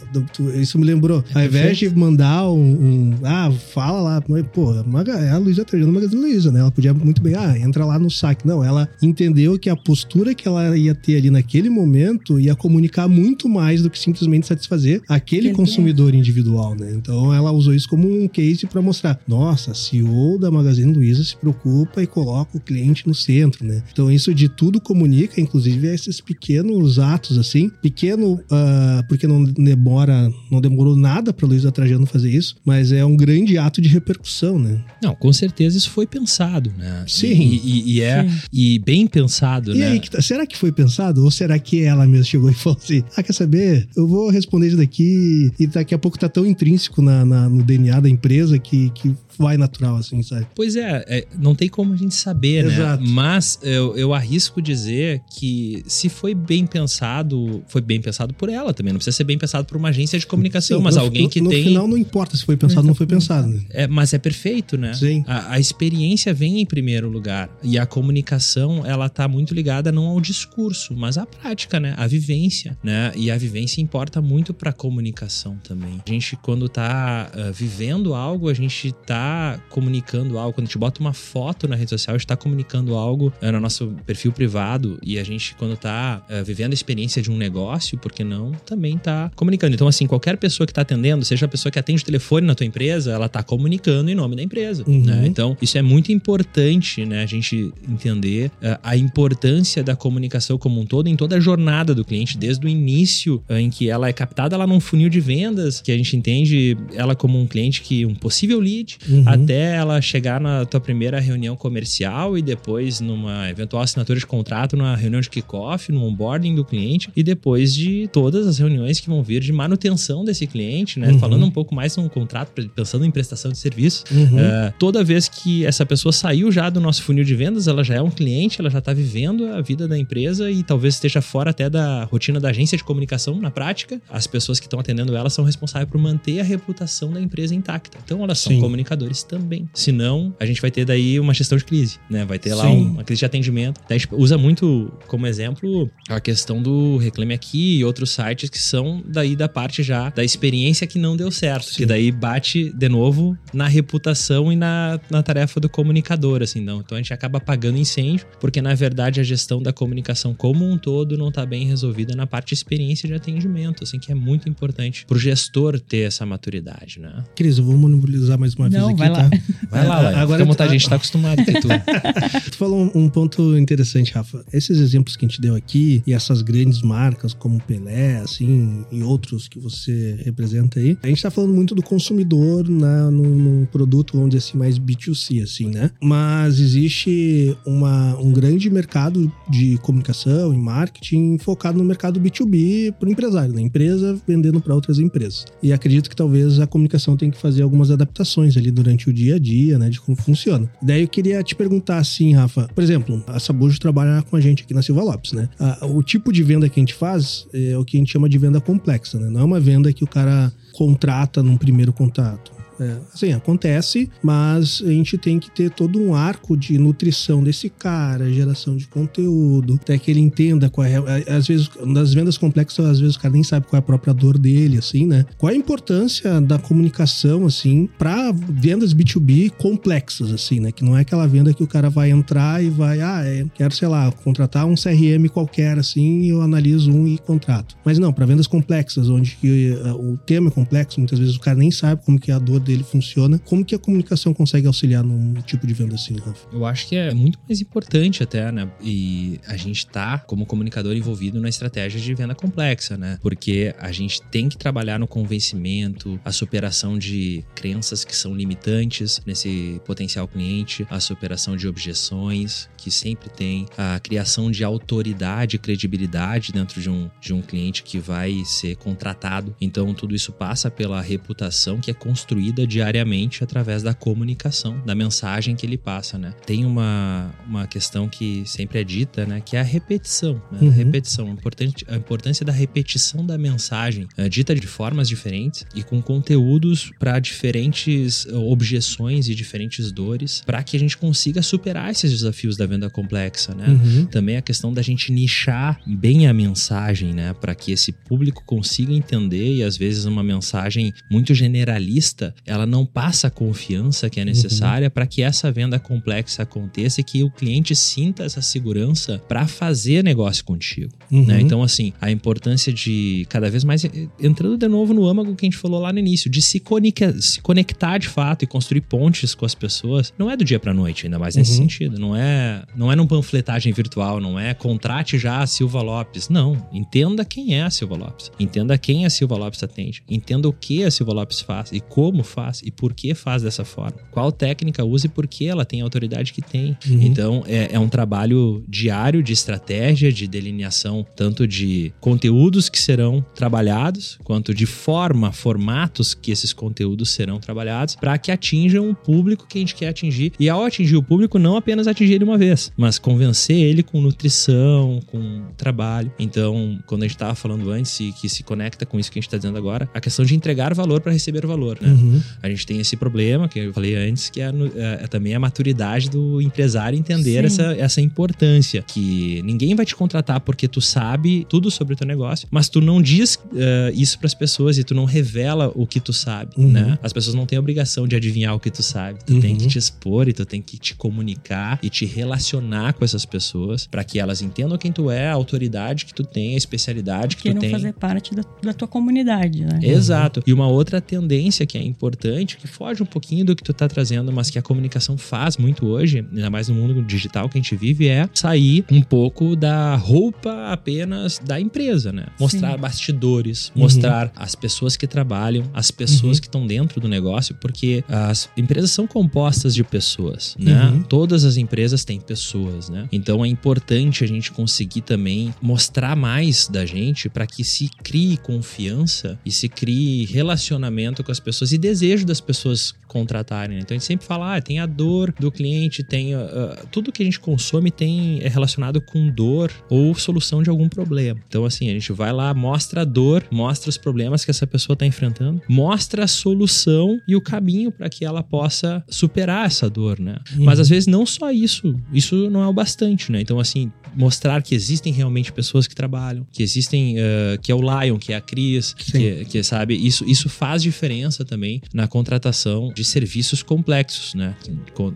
isso me lembrou, ao invés de mandar um, um ah, fala lá pô, é a Luísa Trajano Magazine Luiza, né? Ela podia muito bem, ah, entra lá no saque. Não, ela entendeu que a postura que ela ia ter ali naquele momento ia comunicar muito mais do que simplesmente satisfazer aquele consumidor individual, né? Então ela usou isso como um case para mostrar, nossa, a CEO da Magazine Luiza se preocupa e coloca o cliente no centro, né? Então isso de tudo comunica, inclusive esses pequenos atos assim, pequeno uh, porque não demora, não demorou nada para Luiza Trajano fazer isso, mas é um grande ato de repercussão, né? Não, com certeza isso foi pensado, né? Sim. E, e, e é Sim. e bem pensado, e né? Aí, tá, será que foi pensado? Ou será que ela mesma chegou e falou assim: ah, quer saber? Eu vou responder isso daqui e daqui a pouco tá tão intrínseco na, na no DNA da empresa que, que vai natural, assim, sabe? Pois é, é, não tem como a gente saber, Exato. né? Mas eu, eu arrisco dizer que se foi bem pensado, foi bem pensado por ela também. Não precisa ser bem pensado por uma agência de comunicação, Sim, mas no, alguém que no, tem. No final não importa se foi pensado ou não foi pensado. Né? É, mas é perfeito, né? Sim. A, a, experiência vem em primeiro lugar. E a comunicação, ela tá muito ligada não ao discurso, mas à prática, né? A vivência, né? E a vivência importa muito pra comunicação também. A gente, quando tá uh, vivendo algo, a gente tá comunicando algo, quando a gente bota uma foto na rede social, a gente tá comunicando algo é, no nosso perfil privado e a gente, quando tá é, vivendo a experiência de um negócio, por que não, também tá comunicando. Então, assim, qualquer pessoa que tá atendendo, seja a pessoa que atende o telefone na tua empresa, ela tá comunicando em nome da empresa, uhum. né? Então, isso é muito importante, né? A gente entender uh, a importância da comunicação como um todo em toda a jornada do cliente, desde o início uh, em que ela é captada lá num funil de vendas, que a gente entende ela como um cliente que um possível lead, uhum. até ela chegar na tua primeira reunião comercial e depois numa eventual assinatura de contrato, numa reunião de kickoff, no onboarding do cliente e depois de todas as reuniões que vão vir de manutenção desse cliente, né? Uhum. Falando um pouco mais num contrato, pensando em prestação de serviço. Uhum. Uh, toda vez que essa pessoa saiu já do nosso funil de vendas, ela já é um cliente, ela já está vivendo a vida da empresa e talvez esteja fora até da rotina da agência de comunicação na prática. As pessoas que estão atendendo ela são responsáveis por manter a reputação da empresa intacta. Então elas são Sim. comunicadores também. Senão, a gente vai ter daí uma gestão de crise, né? Vai ter Sim. lá uma crise de atendimento. a gente usa muito como exemplo a questão do Reclame Aqui e outros sites que são daí da parte já da experiência que não deu certo. Sim. Que daí bate de novo na na reputação e na, na tarefa do comunicador, assim, não. Então a gente acaba apagando incêndio, porque na verdade a gestão da comunicação como um todo não está bem resolvida na parte de experiência de atendimento, assim, que é muito importante pro gestor ter essa maturidade, né? Cris, eu vou monopolizar mais uma não, vez aqui, vai lá. tá? Vai lá, vai. Agora vontade, tá- a gente tá acostumado com tudo. Tu falou um, um ponto interessante, Rafa. Esses exemplos que a gente deu aqui e essas grandes marcas como Pelé, assim, e outros que você representa aí, a gente tá falando muito do consumidor na, num, num produto, vamos dizer assim, mais B2C, assim, né? Mas existe uma, um grande mercado de comunicação e marketing focado no mercado B2B para o empresário, né? Empresa vendendo para outras empresas. E acredito que talvez a comunicação tenha que fazer algumas adaptações ali durante o dia a dia, né? De como funciona. Daí eu queria te perguntar assim, Rafa. Por exemplo, a Sabujo trabalha com a gente aqui na Silva Lopes, né? O tipo de venda que a gente faz é o que a gente chama de venda complexa, né? Não é uma venda que o cara contrata num primeiro contato. É, assim, acontece, mas a gente tem que ter todo um arco de nutrição desse cara, geração de conteúdo, até que ele entenda qual é. Às vezes, nas vendas complexas, às vezes o cara nem sabe qual é a própria dor dele, assim, né? Qual a importância da comunicação, assim, para vendas B2B complexas, assim, né? Que não é aquela venda que o cara vai entrar e vai, ah, é, quero, sei lá, contratar um CRM qualquer, assim, eu analiso um e contrato. Mas não, para vendas complexas, onde eh, o tema é complexo, muitas vezes o cara nem sabe como que a dor dele funciona. Como que a comunicação consegue auxiliar num tipo de venda assim, Rafa? Eu acho que é muito mais importante até, né? E a gente tá, como comunicador, envolvido na estratégia de venda complexa, né? Porque a gente tem que trabalhar no convencimento, a superação de crenças que são limitantes nesse potencial cliente, a superação de objeções que sempre tem, a criação de autoridade e credibilidade dentro de um, de um cliente que vai ser contratado. Então, tudo isso passa pela reputação que é construída diariamente através da comunicação, da mensagem que ele passa, né? Tem uma, uma questão que sempre é dita, né? Que é a repetição, né? Uhum. A repetição, a importante- a importância da repetição da mensagem, é, dita de formas diferentes e com conteúdos para diferentes eh, objeções e diferentes dores, para que a gente consiga superar esses desafios da venda complexa, né? Uhum. Também a questão da gente nichar bem a mensagem, né? Para que esse público consiga entender e às vezes uma mensagem muito generalista, ela não passa a confiança que é necessária para que essa venda complexa aconteça e que o cliente sinta essa segurança para fazer negócio contigo, Uhum. né? Então assim, a importância de cada vez mais entrando de novo no âmago que a gente falou lá no início, de se conectar, se conectar de fato e construir pontes com as pessoas, não é do dia para noite, ainda mais nesse Uhum. sentido, não é, não é num panfletagem virtual, não é contrate já a Silva Lopes, não, entenda quem é a Silva Lopes, entenda quem a Silva Lopes atende, entenda o que a Silva Lopes faz e como faz e por que faz dessa forma, qual técnica usa e por que ela tem a autoridade que tem. Uhum. Então é, é um trabalho diário de estratégia, de delineação tanto de conteúdos que serão trabalhados, quanto de forma, formatos que esses conteúdos serão trabalhados, para que atinjam o público que a gente quer atingir. E ao atingir o público, não apenas atingir ele uma vez, mas convencer ele com nutrição, com trabalho. Então, quando a gente estava falando antes e que se conecta com isso que a gente está dizendo agora, a questão de entregar valor para receber valor, né? Uhum. A gente tem esse problema que eu falei antes, que é, é- é também a maturidade do empresário entender Sim. essa, essa importância. Que ninguém vai te contratar porque tu sabe tudo sobre o teu negócio, mas tu não diz eh, isso para as pessoas e tu não revela o que tu sabe, Uhum. né? As pessoas não têm a obrigação de adivinhar o que tu sabe. Tu tem Uhum. que te expor e tu tem que te comunicar e te relacionar com essas pessoas para que elas entendam quem tu é, a autoridade que tu tem, a especialidade que Que tu não tem. fazer parte da, da tua comunidade, né? Exato. E uma outra tendência que é importante, que foge um pouquinho do que tu tá trazendo, mas que a comunicação faz muito hoje, ainda mais no mundo digital que a gente vive, é sair um pouco da roupa apenas da empresa, né? Mostrar Sim. bastidores, Uhum. mostrar as pessoas que trabalham, as pessoas Uhum. que estão dentro do negócio, porque as empresas são compostas de pessoas, né? Uhum. Todas as empresas têm pessoas, né? Então é importante a gente conseguir também mostrar mais da gente para que se crie confiança e se crie relacionamento com as pessoas e desejo das pessoas contratarem. né? Então a gente sempre fala, ah, tem a dor do cliente, tem ah, tudo que a gente consome tem é relacionado com dor ou solução de algum problema. Então assim, a gente vai lá, mostra a dor, mostra os problemas que essa pessoa está enfrentando, mostra a solução e o caminho para que ela possa superar essa dor, né? Mas Uhum. às vezes não só isso, isso não é o bastante, né? Então assim, mostrar que existem realmente pessoas que trabalham, que existem, eh, que é o Lion, que é a Cris, que, que sabe, isso, isso faz diferença também na contratação de serviços complexos, né?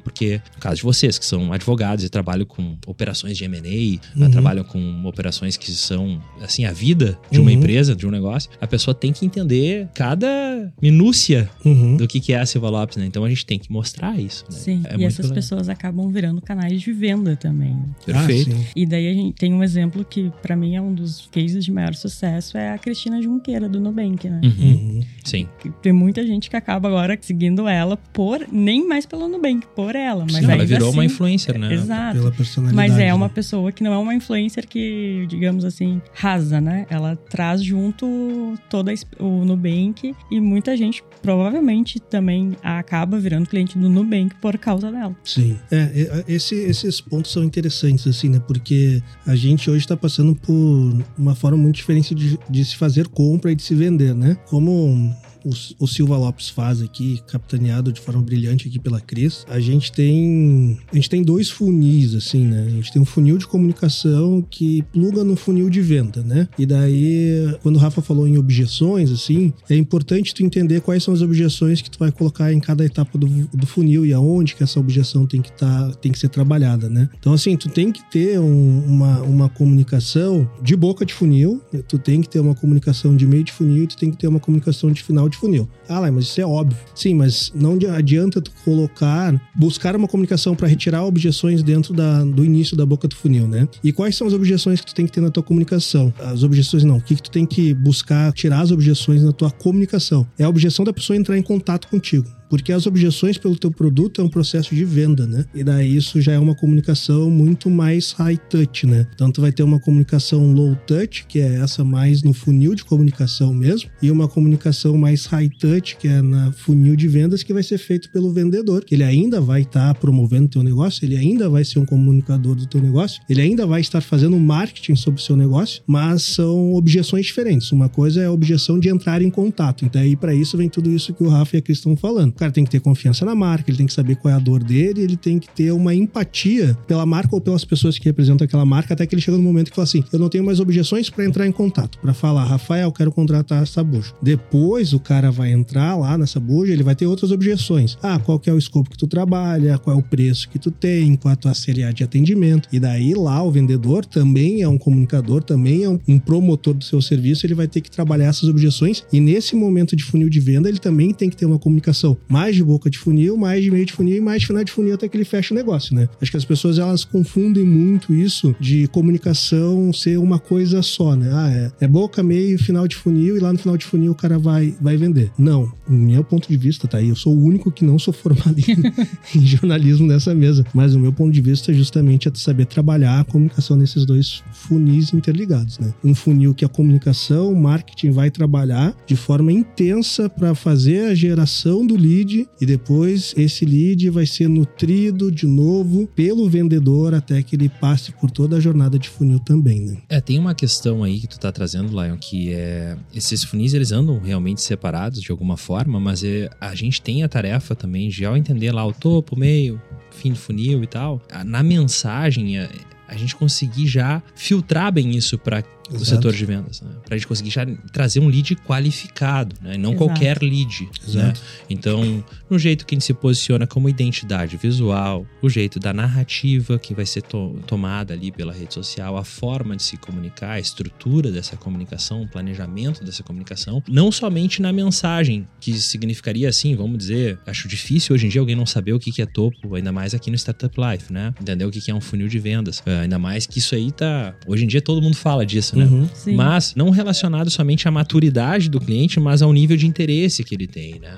Porque, no caso de vocês, que são advogados e trabalham com operações de M&A, né? uhum. trabalham com operações que são, assim, a vida de uma uhum. empresa, de um negócio, a pessoa tem que entender cada minúcia uhum. do que, que é a Silva Lopes, né? Então a gente tem que mostrar isso. Né? Sim, é e essas legal. pessoas acabam virando canais de venda também. Perfeito. Ah, e daí a gente tem um exemplo que, para mim, é um dos cases de maior sucesso, é a Cristina Junqueira, do Nubank, né? Uhum. uhum. Sim. Tem muita gente que acaba agora seguindo ela por, nem mais pelo Nubank, por ela. Mas Sim, ela virou assim, uma influencer, né? Exato. Pela personalidade. Mas é uma né? pessoa que não é uma influencer que, digamos assim, rasa, né? Ela traz junto toda o Nubank e muita gente provavelmente também acaba virando cliente do Nubank por causa dela. Sim. É, esse, esses pontos são interessantes, assim, né? Porque a gente hoje está passando por uma forma muito diferente de, de se fazer compra e de se vender, né? Como o, o Silva Lopes faz aqui, capitaneado de forma brilhante aqui pela Cris, a gente tem a gente tem dois funis assim, né? A gente tem um funil de comunicação que pluga no funil de venda, né? E daí, quando o Rafa falou em objeções, assim, é importante tu entender quais são as objeções que tu vai colocar em cada etapa do, do funil e aonde que essa objeção tem que tá, tem que ser trabalhada, né? Então, assim, tu tem que ter um, uma, uma comunicação de boca de funil, tu tem que ter uma comunicação de meio de funil tu tem que ter uma comunicação de final de funil. Ah, mas isso é óbvio. Sim, mas não adianta tu colocar, buscar uma comunicação para retirar objeções dentro da, do início da boca do funil, né? E quais são as objeções que tu tem que ter na tua comunicação? As objeções não. O que, que tu tem que buscar tirar as objeções na tua comunicação? É a objeção da pessoa entrar em contato contigo. Porque as objeções pelo teu produto é um processo de venda, né? E daí isso já é uma comunicação muito mais high touch, né? Então tu vai ter uma comunicação low touch, que é essa mais no funil de comunicação mesmo, e uma comunicação mais high touch, que é na funil de vendas, que vai ser feito pelo vendedor, que ele ainda vai estar tá promovendo teu negócio, ele ainda vai ser um comunicador do teu negócio, ele ainda vai estar fazendo marketing sobre o seu negócio, mas são objeções diferentes. Uma coisa é a objeção de entrar em contato. Então aí para isso vem tudo isso que o Rafa e a Cris estão falando cara tem que ter confiança na marca, ele tem que saber qual é a dor dele, ele tem que ter uma empatia pela marca ou pelas pessoas que representam aquela marca, até que ele chega no momento que fala assim: eu não tenho mais objeções para entrar em contato, para falar, Rafael, quero contratar essa buja. Depois o cara vai entrar lá nessa buja, ele vai ter outras objeções. Ah, qual que é o escopo que tu trabalha, qual é o preço que tu tem, qual é a tua seriedade de atendimento. E daí lá o vendedor também é um comunicador, também é um, um promotor do seu serviço, ele vai ter que trabalhar essas objeções e nesse momento de funil de venda ele também tem que ter uma comunicação mais de boca de funil, mais de meio de funil e mais de final de funil até que ele fecha o negócio, né? Acho que as pessoas elas confundem muito isso de comunicação ser uma coisa só, né? Ah, é, é boca, meio, final de funil e lá no final de funil o cara vai, vai vender. Não, no meu ponto de vista, tá aí. Eu sou o único que não sou formado em, em jornalismo nessa mesa, mas o meu ponto de vista é justamente é saber trabalhar a comunicação nesses dois funis interligados, né? Um funil que a comunicação, o marketing vai trabalhar de forma intensa para fazer a geração do lead lead e depois esse lead vai ser nutrido de novo pelo vendedor até que ele passe por toda a jornada de funil também, né? É, tem uma questão aí que tu tá trazendo, Lion, que é esses funis eles andam realmente separados de alguma forma, mas é, a gente tem a tarefa também de ao entender lá o topo, meio, fim do funil e tal, na mensagem a, a gente conseguir já filtrar bem isso para do Exato. setor de vendas, né? para a gente conseguir já trazer um lead qualificado, né? não Exato. qualquer lead. Né? Então, no jeito que a gente se posiciona como identidade visual, o jeito da narrativa que vai ser to tomada ali pela rede social, a forma de se comunicar, a estrutura dessa comunicação, o planejamento dessa comunicação, não somente na mensagem, que significaria assim, vamos dizer, acho difícil hoje em dia alguém não saber o que é topo, ainda mais aqui no Startup Life, né? Entender o que é um funil de vendas, uh, ainda mais que isso aí tá. Hoje em dia todo mundo fala disso, né? Uhum. Mas não relacionado somente à maturidade do cliente, mas ao nível de interesse que ele tem, né?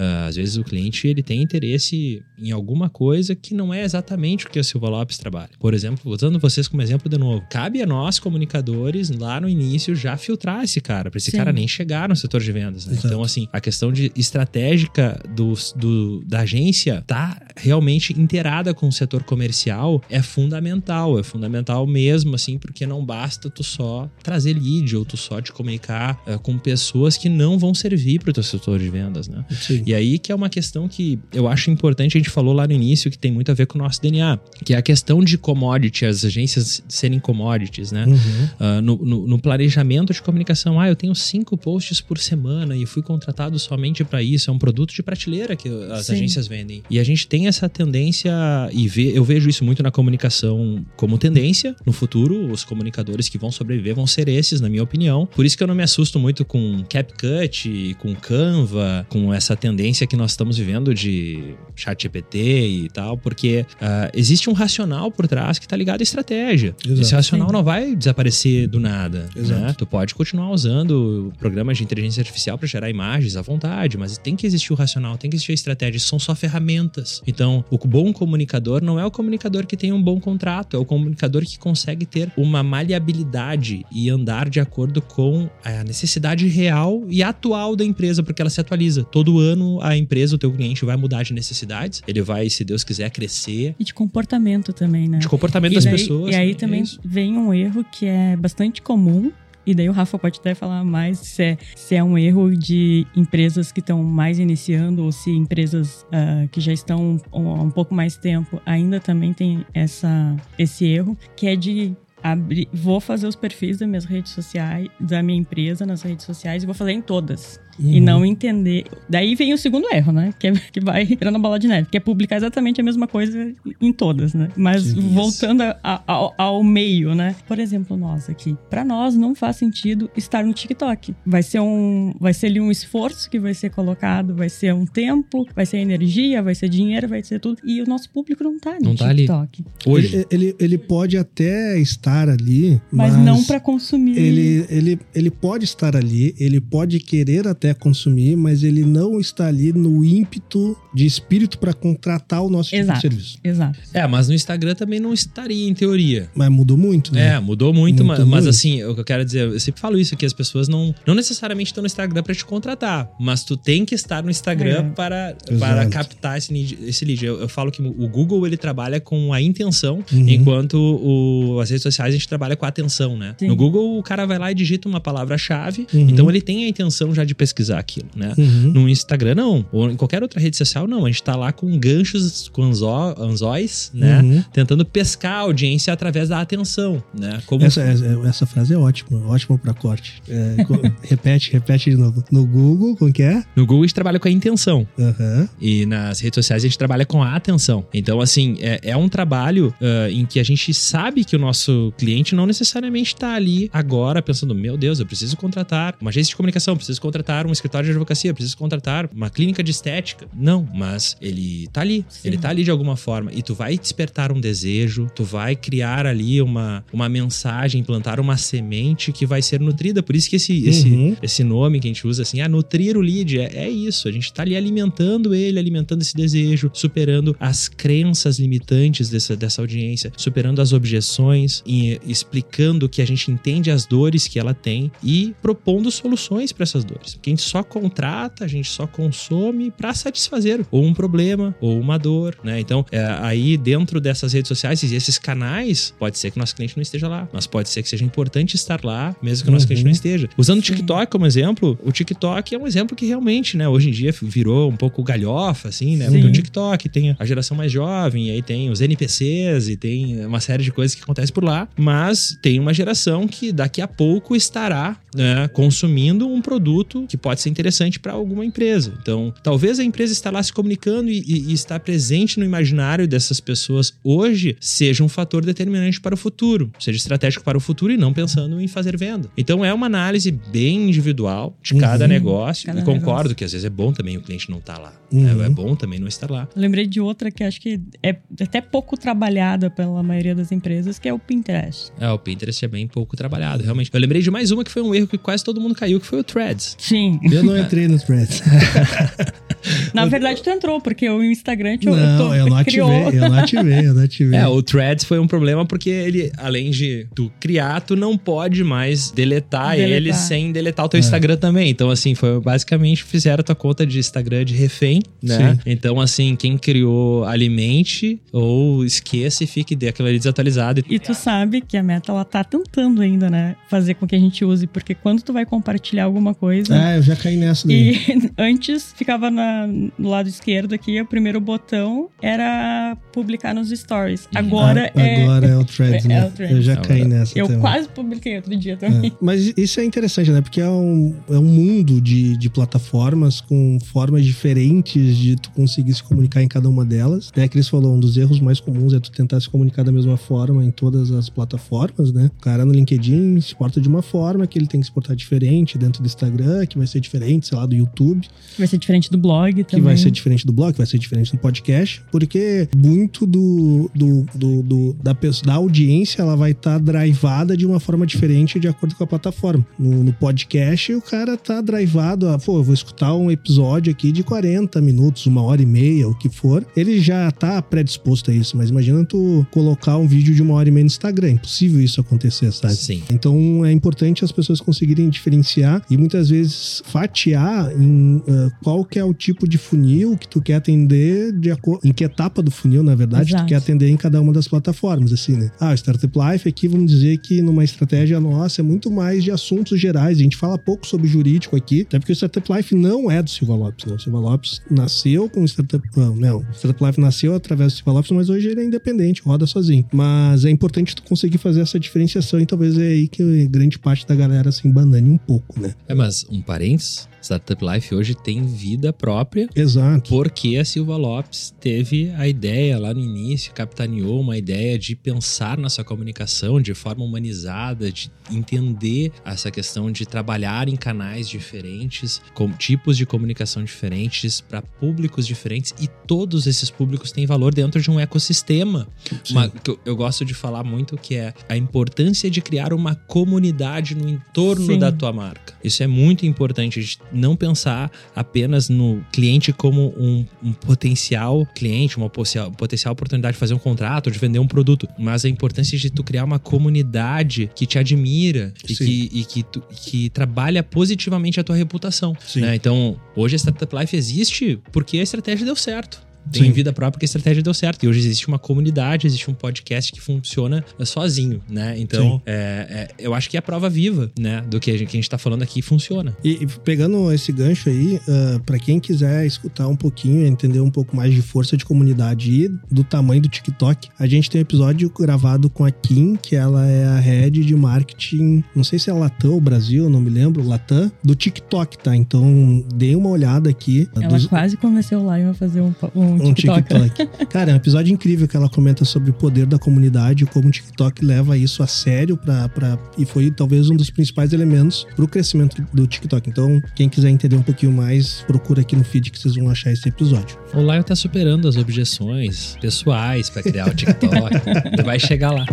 Uh, às vezes o cliente ele tem interesse em alguma coisa que não é exatamente o que a Silva Lopes trabalha. Por exemplo, usando vocês como exemplo de novo, cabe a nós comunicadores lá no início já filtrar esse cara, para esse Sim. cara nem chegar no setor de vendas. Né? Então assim, a questão de estratégica do, do, da agência tá realmente inteirada com o setor comercial é fundamental, é fundamental mesmo, assim, porque não basta tu só trazer lead ou tu só te comunicar uh, com pessoas que não vão servir para o teu setor de vendas, né? Sim. E aí que é uma questão que eu acho importante, a gente falou lá no início, que tem muito a ver com o nosso DNA, que é a questão de commodity, as agências serem commodities, né? Uhum. Uh, no, no, no, planejamento de comunicação, ah, eu tenho cinco posts por semana e fui contratado somente para isso, é um produto de prateleira que as Sim. agências vendem. E a gente tem essa tendência, e vê, eu vejo isso muito na comunicação como tendência, no futuro, os comunicadores que vão sobreviver vão ser esses, na minha opinião. Por isso que eu não me assusto muito com CapCut, com Canva, com essa tendência que nós estamos vivendo de chat GPT e tal, porque uh, existe um racional por trás que está ligado à estratégia. Exato. Esse racional Sim. não vai desaparecer do nada. Né? Tu pode continuar usando programas de inteligência artificial para gerar imagens à vontade, mas tem que existir o racional, tem que existir a estratégia. São só ferramentas. Então, o bom comunicador não é o comunicador que tem um bom contrato, é o comunicador que consegue ter uma maleabilidade e andar de acordo com a necessidade real e atual da empresa, porque ela se atualiza. Todo ano a empresa, o teu cliente vai mudar de necessidades, ele vai, se Deus quiser, crescer. E de comportamento também, né? De comportamento e das daí, pessoas. E aí também isso. vem um erro que é bastante comum, e daí o Rafa pode até falar mais se é, se é um erro de empresas que estão mais iniciando ou se empresas uh, que já estão há um, um, pouco mais tempo ainda também tem essa, esse erro, que é de abrir, vou fazer os perfis das minhas redes sociais, da minha empresa nas redes sociais e vou fazer em todas. Uhum. E não entender. Daí vem o segundo erro, né? Que, é, que vai virando a bola de neve, que é publicar exatamente a mesma coisa em todas, né? Mas Sim, voltando a, a, ao, ao, meio, né? Por exemplo, nós aqui. Para nós não faz sentido estar no TikTok. Vai ser um. Vai ser ali um esforço que vai ser colocado, vai ser um tempo, vai ser energia, vai ser dinheiro, vai ser tudo. E o nosso público não tá no não TikTok. Tá ali. Hoje. Ele, ele, ele, pode até estar ali. Mas, mas não para consumir. Ele, ele, ele pode estar ali, ele pode querer até consumir, mas ele não está ali no ímpeto de espírito para contratar o nosso exato, tipo de serviço. Exato. É, mas no Instagram também não estaria, em teoria. Mas mudou muito, né? É, mudou muito, muito mas, mas, assim, o que eu quero dizer, eu sempre falo isso, que as pessoas não, não necessariamente estão no Instagram para te contratar, mas tu tem que estar no Instagram é. para, para captar esse. Esse lead. Eu, eu, falo que o Google, ele trabalha com a intenção, uhum. enquanto o, as redes sociais a gente trabalha com a atenção, né? Sim. No Google, o cara vai lá e digita uma palavra-chave, uhum. então ele tem a intenção já de pesquisar aquilo, né? Uhum. No Instagram, não. Ou em qualquer outra rede social, não. A gente tá lá com ganchos, com anzó, anzóis, né? Uhum. Tentando pescar a audiência através da atenção, né? Como... Essa, essa frase é ótima, ótima para corte. É, repete, repete de novo. No Google, como que é? No Google a gente trabalha com a intenção. Uhum. E nas redes sociais a gente trabalha com a atenção. Então, assim, é, é um trabalho uh, em que a gente sabe que o nosso cliente não necessariamente está ali agora pensando, meu Deus, eu preciso contratar uma agência de comunicação, preciso contratar um escritório de advocacia, preciso contratar uma clínica de estética. Não, mas ele tá ali. Sim. Ele tá ali de alguma forma. E tu vai despertar um desejo, tu vai criar ali uma, uma mensagem, plantar uma semente que vai ser nutrida. Por isso que esse, uhum. esse, esse nome que a gente usa assim, ah, nutrir o lead, é, é isso. A gente tá ali alimentando ele, alimentando esse desejo, superando as crenças limitantes dessa, dessa audiência, superando as objeções, e explicando que a gente entende as dores que ela tem e propondo soluções para essas dores. Porque a gente só contrata, a gente só consome para satisfazer ou um problema ou uma dor, né? Então, é, aí dentro dessas redes sociais e esses canais, pode ser que o nosso cliente não esteja lá, mas pode ser que seja importante estar lá, mesmo que o nosso uhum. cliente não esteja. Usando o TikTok como exemplo, o TikTok é um exemplo que realmente, né, hoje em dia virou um pouco galhofa, assim, né? Sim. Porque o TikTok tem a geração mais jovem, e aí tem os NPCs e tem uma série de coisas que acontecem por lá, mas tem uma geração que daqui a pouco estará né, consumindo um produto que pode ser interessante para alguma empresa. Então, talvez a empresa está lá se comunicando e, e, e estar presente no imaginário dessas pessoas hoje seja um fator determinante para o futuro, seja estratégico para o futuro e não pensando em fazer venda. Então, é uma análise bem individual de uhum. cada negócio cada e concordo negócio. que às vezes é bom também o cliente não estar tá lá. Uhum. É, é, bom também não estar lá. lembrei de outra que acho que é até pouco trabalhada pela maioria das empresas, que é o Pinterest. É, o Pinterest é bem pouco trabalhado, realmente. Eu lembrei de mais uma que foi um erro que quase todo mundo caiu, que foi o Threads. Sim. Eu não entrei no Threads. Na verdade, tu entrou, porque o Instagram te Não, tô, eu não ativei, criou. eu não ativei, eu não ativei. É, o Threads foi um problema porque ele, além de tu criar, tu não pode mais deletar, Deletar. ele sem deletar o teu É. Instagram também. Então, assim, foi basicamente fizeram a tua conta de Instagram de refém, né? Sim. Então, assim, quem criou, alimente ou esqueça e fique daquilo ali desatualizado. E tu sabe que a meta, ela tá tentando ainda, né? Fazer com que a gente use, porque quando tu vai compartilhar alguma coisa. É, eu já caí nessa daí. E antes ficava na- no lado esquerdo aqui, o primeiro botão era publicar nos stories. Agora Ah, é. Agora é o Threads, é né? o Threads. Eu já Agora- caí nessa Eu também. quase publiquei outro dia também. É. Mas isso é interessante, né? Porque é um, é um mundo de, de plataformas com formas diferentes de tu conseguir se comunicar em cada uma delas. Né? Que eles falou, um dos erros mais comuns é tu tentar se comunicar da mesma forma em todas as plataformas, né? O cara no LinkedIn se porta de uma forma, que ele tem que se portar diferente dentro do Instagram, que vai ser diferente, sei lá, do YouTube Que vai ser diferente do blog também. que vai ser diferente do blog, vai ser diferente do podcast, porque muito do, do, do, do- da, da audiência ela vai estar drivada de uma forma diferente de acordo com a plataforma. No, no podcast, o cara tá drivado a, pô, eu vou escutar um episódio aqui de 40 minutos, uma hora e meia, o que for. Ele já tá predisposto a isso, mas imagina tu colocar um vídeo de uma hora e meia no Instagram. É impossível isso acontecer, sabe? Sim. Então é importante as pessoas conseguirem diferenciar e muitas vezes fatiar em ah, qual que é o tipo de funil que tu quer atender, de em que etapa do funil, na verdade, Exato. tu quer atender em cada uma das plataformas, assim, né? Ah, o Startup Life aqui, vamos dizer que numa estratégia nossa é muito mais de assuntos gerais. A gente fala pouco sobre jurídico aqui, até porque o Startup Life não é do Silva Lopes, né? O Silva Lopes nasceu com o Startup... Não, não. O Startup Life nasceu através do Silva Lopes, mas hoje ele é independente, roda sozinho. Mas é importante tu conseguir fazer essa diferenciação e talvez é aí que grande parte da galera se embanane um pouco, né? É, mas um parênteses, Startup Life hoje tem vida própria Exato. porque a Silva Lopes teve a ideia lá no início, capitaneou uma ideia de pensar na sua comunicação de forma humanizada, de entender essa questão de trabalhar em canais diferentes, com tipos de comunicação diferentes, para públicos diferentes, e todos esses públicos têm valor dentro de um ecossistema. Uma- que eu, eu gosto de falar muito que é a importância de criar uma comunidade no entorno Sim. da tua marca. Isso é muito importante, de não pensar apenas no cliente como um, um potencial cliente, uma potencial, potencial oportunidade de fazer um contrato, de vender um produto, mas a importância de tu criar uma comunidade que te admira e, que, e que, tu- que trabalha positivamente a tua reputação. Né? Então, hoje a Startup Life existe porque a estratégia deu certo. Tem Sim. vida própria porque a estratégia deu certo. E hoje existe uma comunidade, existe um podcast que funciona eh, sozinho, né? Então, é, é, eu acho que é a prova viva, né? Do que a gente, que a gente tá falando aqui funciona. E e pegando esse gancho aí, para quem quiser escutar um pouquinho, entender um pouco mais de força de comunidade e do tamanho do TikTok, a gente tem um episódio gravado com a Kim, que ela é a head de marketing, não sei se é Latam ou Brasil, não me lembro, Latam, do TikTok, tá? Então, dê uma olhada aqui. Ela dos- quase convenceu o Lion a fazer um, um, um TikTok. TikTok. Cara, é um episódio incrível que ela comenta sobre o poder da comunidade e como o TikTok leva isso a sério pra, pra, e foi talvez um dos principais elementos pro crescimento do TikTok. Então, quem quiser entender um pouquinho mais, procura aqui no feed que vocês vão achar esse episódio. O Lion tá superando as objeções pessoais pra criar o TikTok. Vai chegar lá.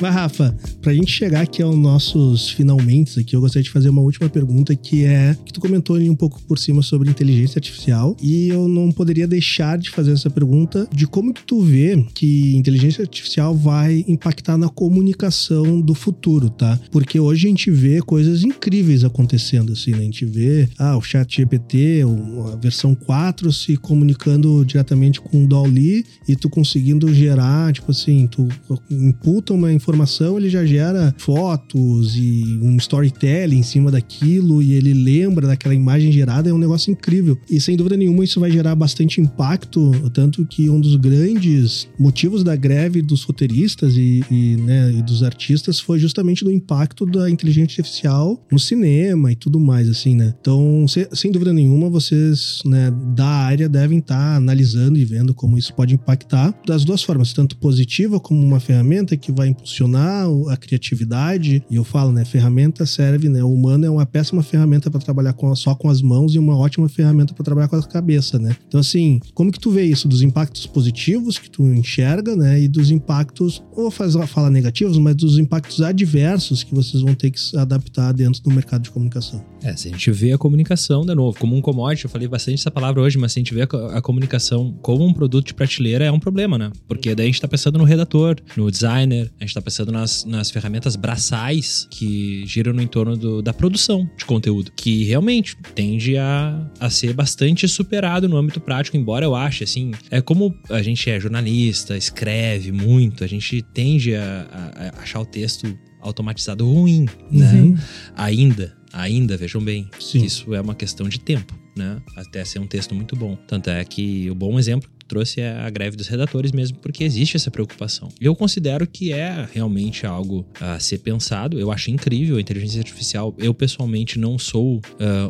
Mas, Rafa, pra gente chegar aqui aos nossos finalmente aqui, eu gostaria de fazer uma última pergunta que é que tu comentou ali um pouco por cima sobre inteligência artificial e eu não poderia deixar de fazer essa pergunta de como que tu vê que inteligência artificial vai impactar na comunicação do futuro, tá? Porque hoje a gente vê coisas incríveis acontecendo assim, né? A gente vê, ah, o chat GPT, a versão 4 se comunicando diretamente com o Dolly e tu conseguindo gerar, tipo assim, tu imputa uma informação, ele já gera fotos e um storytelling em cima daquilo e ele lembra daquela imagem gerada, é um negócio incrível. E sem dúvida nenhuma isso vai gerar bastante impacto, tanto que um dos grandes motivos da greve dos roteiristas e, e, né, e dos artistas foi justamente do impacto da inteligência artificial no cinema e tudo mais, assim, né? Então, se- sem dúvida nenhuma, vocês, né, da área devem estar analisando e vendo como isso pode impactar das duas formas, tanto positiva como uma ferramenta que vai impulsionar impulsionar a criatividade. E eu falo, né? Ferramenta serve, né? O humano é uma péssima ferramenta para trabalhar com, só com as mãos e uma ótima ferramenta para trabalhar com a cabeça, né? Então, assim, como que tu vê isso? Dos impactos positivos que tu enxerga, né? E dos impactos, ou faz, fala negativos, mas dos impactos adversos que vocês vão ter que se adaptar dentro do mercado de comunicação. É, se a gente vê a comunicação, de novo, como um commodity, eu falei bastante essa palavra hoje, mas se a gente vê a, a comunicação como um produto de prateleira, é um problema, né? Porque daí a gente tá pensando no redator, no designer, a gente tá pensando nas, nas ferramentas braçais que giram no entorno do, da produção de conteúdo, que realmente tende a, a ser bastante superado no âmbito prático, embora eu ache, assim, é como a gente é jornalista, escreve muito, a gente tende a, a, a achar o texto automatizado ruim, né? Uhum. Ainda, ainda, vejam bem, Sim. isso é uma questão de tempo, né? Até ser um texto muito bom. Tanto é que o bom exemplo trouxe a greve dos redatores mesmo, porque existe essa preocupação. Eu considero que é realmente algo a ser pensado. Eu acho incrível a inteligência artificial. Eu, pessoalmente, não sou uh,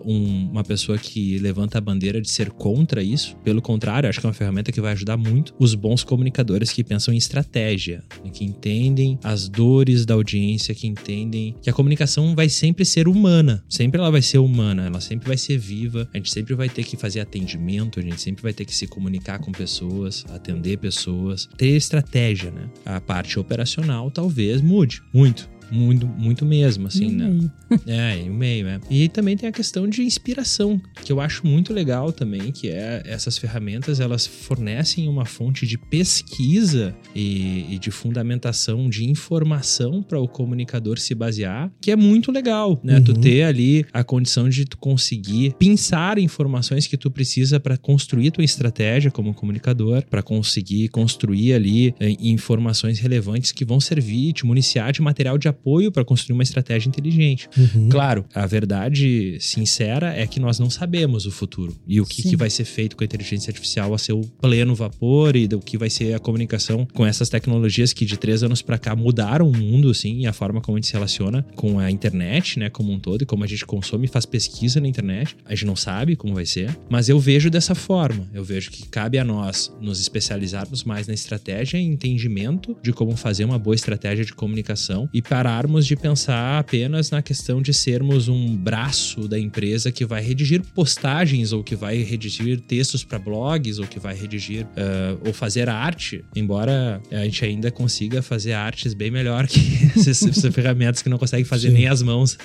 um, uma pessoa que levanta a bandeira de ser contra isso. Pelo contrário, acho que é uma ferramenta que vai ajudar muito os bons comunicadores que pensam em estratégia, né, que entendem as dores da audiência, que entendem que a comunicação vai sempre ser humana. Sempre ela vai ser humana, ela sempre vai ser viva. A gente sempre vai ter que fazer atendimento, a gente sempre vai ter que se comunicar com pessoas pessoas, atender pessoas, ter estratégia, né? A parte operacional talvez mude muito. Muito, muito mesmo, assim, né? É, em meio, é. E também tem a questão de inspiração, que eu acho muito legal também, que é essas ferramentas, elas fornecem uma fonte de pesquisa e, e de fundamentação de informação para o comunicador se basear, que é muito legal, né? Uhum. Tu ter ali a condição de tu conseguir pensar informações que tu precisa para construir tua estratégia como comunicador, para conseguir construir ali eh, informações relevantes que vão servir, te municiar de material de apoio para construir uma estratégia inteligente. Uhum. Claro, a verdade sincera é que nós não sabemos o futuro e o que, que, vai ser feito com a inteligência artificial a seu pleno vapor e do que vai ser a comunicação com essas tecnologias que de três anos para cá mudaram o mundo, assim, e a forma como a gente se relaciona com a internet, né, como um todo, e como a gente consome e faz pesquisa na internet. A gente não sabe como vai ser, mas eu vejo dessa forma. Eu vejo que cabe a nós nos especializarmos mais na estratégia e entendimento de como fazer uma boa estratégia de comunicação e para pararmos de pensar apenas na questão de sermos um braço da empresa que vai redigir postagens ou que vai redigir textos para blogs ou que vai redigir uh, ou fazer arte, embora a gente ainda consiga fazer artes bem melhor que essas, essas ferramentas que não conseguem fazer Sim. nem as mãos.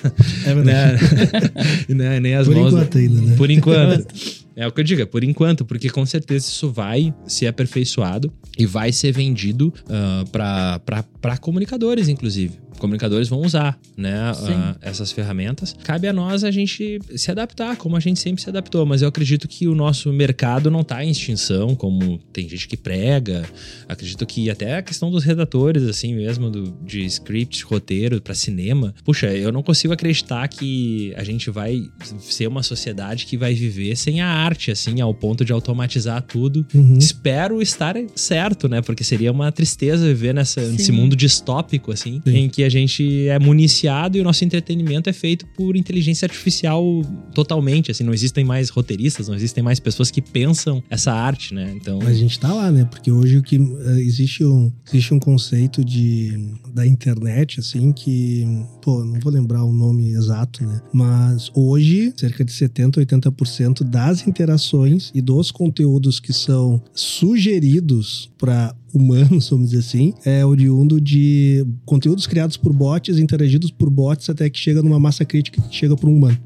É verdade. né? nem as Por mãos. Por enquanto ainda, né? Por enquanto. É o que eu digo, é por enquanto, porque com certeza isso vai ser aperfeiçoado e vai ser vendido uh, para comunicadores, inclusive comunicadores vão usar, né, uh, essas ferramentas. Cabe a nós a gente se adaptar, como a gente sempre se adaptou, mas eu acredito que o nosso mercado não está em extinção, como tem gente que prega. Acredito que até a questão dos redatores, assim mesmo, do, de script, roteiro para cinema. Puxa, eu não consigo acreditar que a gente vai ser uma sociedade que vai viver sem a arte, assim, ao ponto de automatizar tudo. Uhum. Espero estar certo, né? Porque seria uma tristeza viver nessa, nesse mundo distópico, assim, Sim. em que a gente é municiado e o nosso entretenimento é feito por inteligência artificial totalmente, assim, não existem mais roteiristas, não existem mais pessoas que pensam essa arte, né? Então... Mas a gente tá lá, né? Porque hoje o que uh, existe um, existe um conceito de da internet, assim, que, pô, não vou lembrar o nome exato, né? Mas hoje, cerca de 70, 80% das interações e dos conteúdos que são sugeridos para humanos, vamos dizer assim, é oriundo de conteúdos criados por bots, interagidos por bots, até que chega numa massa crítica que chega para um humano.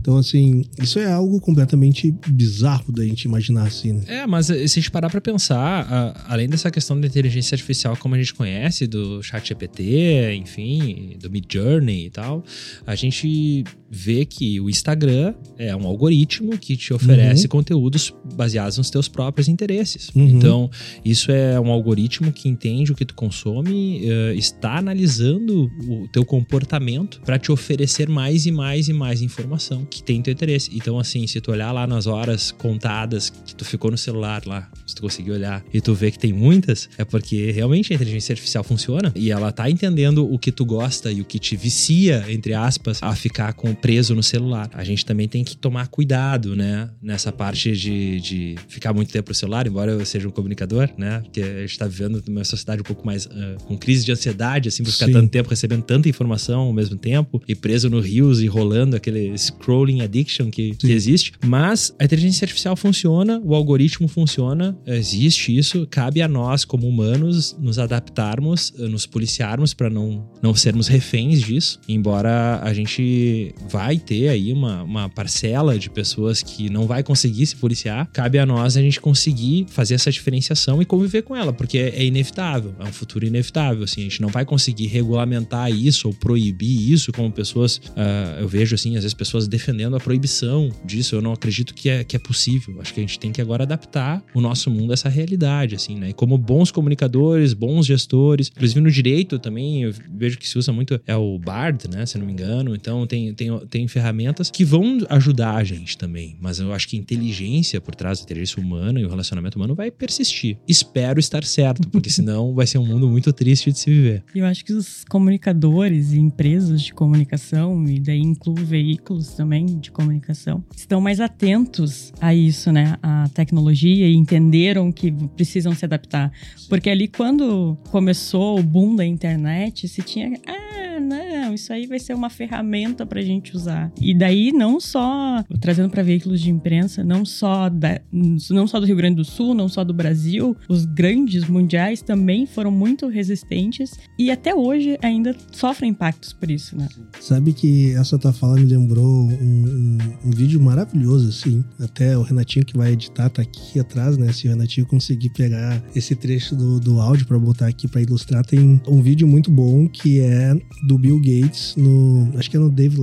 Então, assim, isso é algo completamente bizarro da gente imaginar assim, né? É, mas se a gente parar pra pensar, a, além dessa questão da inteligência artificial como a gente conhece, do chat GPT, enfim, do Mid Journey e tal, a gente vê que o Instagram é um algoritmo que te oferece uhum. conteúdos baseados nos teus próprios interesses. Uhum. Então, isso é um algoritmo que entende o que tu consome, uh, está analisando o teu comportamento para te oferecer mais e mais e mais informação. que tem teu interesse. Então, assim, se tu olhar lá nas horas contadas que tu ficou no celular lá, se tu conseguir olhar e tu vê que tem muitas, é porque realmente a inteligência artificial funciona e ela tá entendendo o que tu gosta e o que te vicia, entre aspas, a ficar com preso no celular. A gente também tem que tomar cuidado, né? Nessa parte de, de ficar muito tempo no celular, embora eu seja um comunicador, né? Porque a gente tá vivendo numa sociedade um pouco mais uh, com crise de ansiedade, assim, por ficar Sim. tanto tempo recebendo tanta informação ao mesmo tempo e preso no rios e rolando aquele scrolling addiction que, que existe. Mas a inteligência artificial funciona, o algoritmo funciona, existe isso, cabe a nós, como humanos, nos adaptarmos, nos policiarmos para não, não sermos reféns disso. Embora a gente vai ter aí uma, uma parcela de pessoas que não vai conseguir se policiar, cabe a nós a gente conseguir fazer essa diferenciação e conviver com ela, porque é inevitável, é um futuro inevitável. Assim, a gente não vai conseguir regulamentar isso ou proibir isso, como pessoas, uh, eu vejo assim, às vezes pessoas defendendo a proibição disso. Eu não acredito que é, que é possível. Acho que a gente tem que agora adaptar o nosso mundo a essa realidade, assim, né? E como bons comunicadores, bons gestores, inclusive no direito também, eu vejo que se usa muito é o BARD, né? Se não me engano. Então tem, tem, tem ferramentas que vão ajudar a gente também. Mas eu acho que a inteligência por trás da inteligência humana e o relacionamento humano vai persistir. Espero estar certo, porque senão vai ser um mundo muito triste de se viver. Eu acho que os comunicadores e empresas de comunicação, e daí incluo veículos também de comunicação, estão mais atentos a isso, né? A tecnologia e entenderam que precisam se adaptar. Porque ali, quando começou o boom da internet, se tinha. Ah, não, isso aí vai ser uma ferramenta pra gente usar. E daí, não só, trazendo para veículos de imprensa, não só, da, não só do Rio Grande do Sul, não só do Brasil, os grandes mundiais também foram muito resistentes e até hoje ainda sofrem impactos por isso, né? Sabe que essa tua fala me lembrou um, um, um vídeo maravilhoso, assim. Até o Renatinho que vai editar tá aqui atrás, né? Se o Renatinho conseguir pegar esse trecho do, do áudio para botar aqui para ilustrar, tem um vídeo muito bom que é do Bill Gates no, acho que é no Dave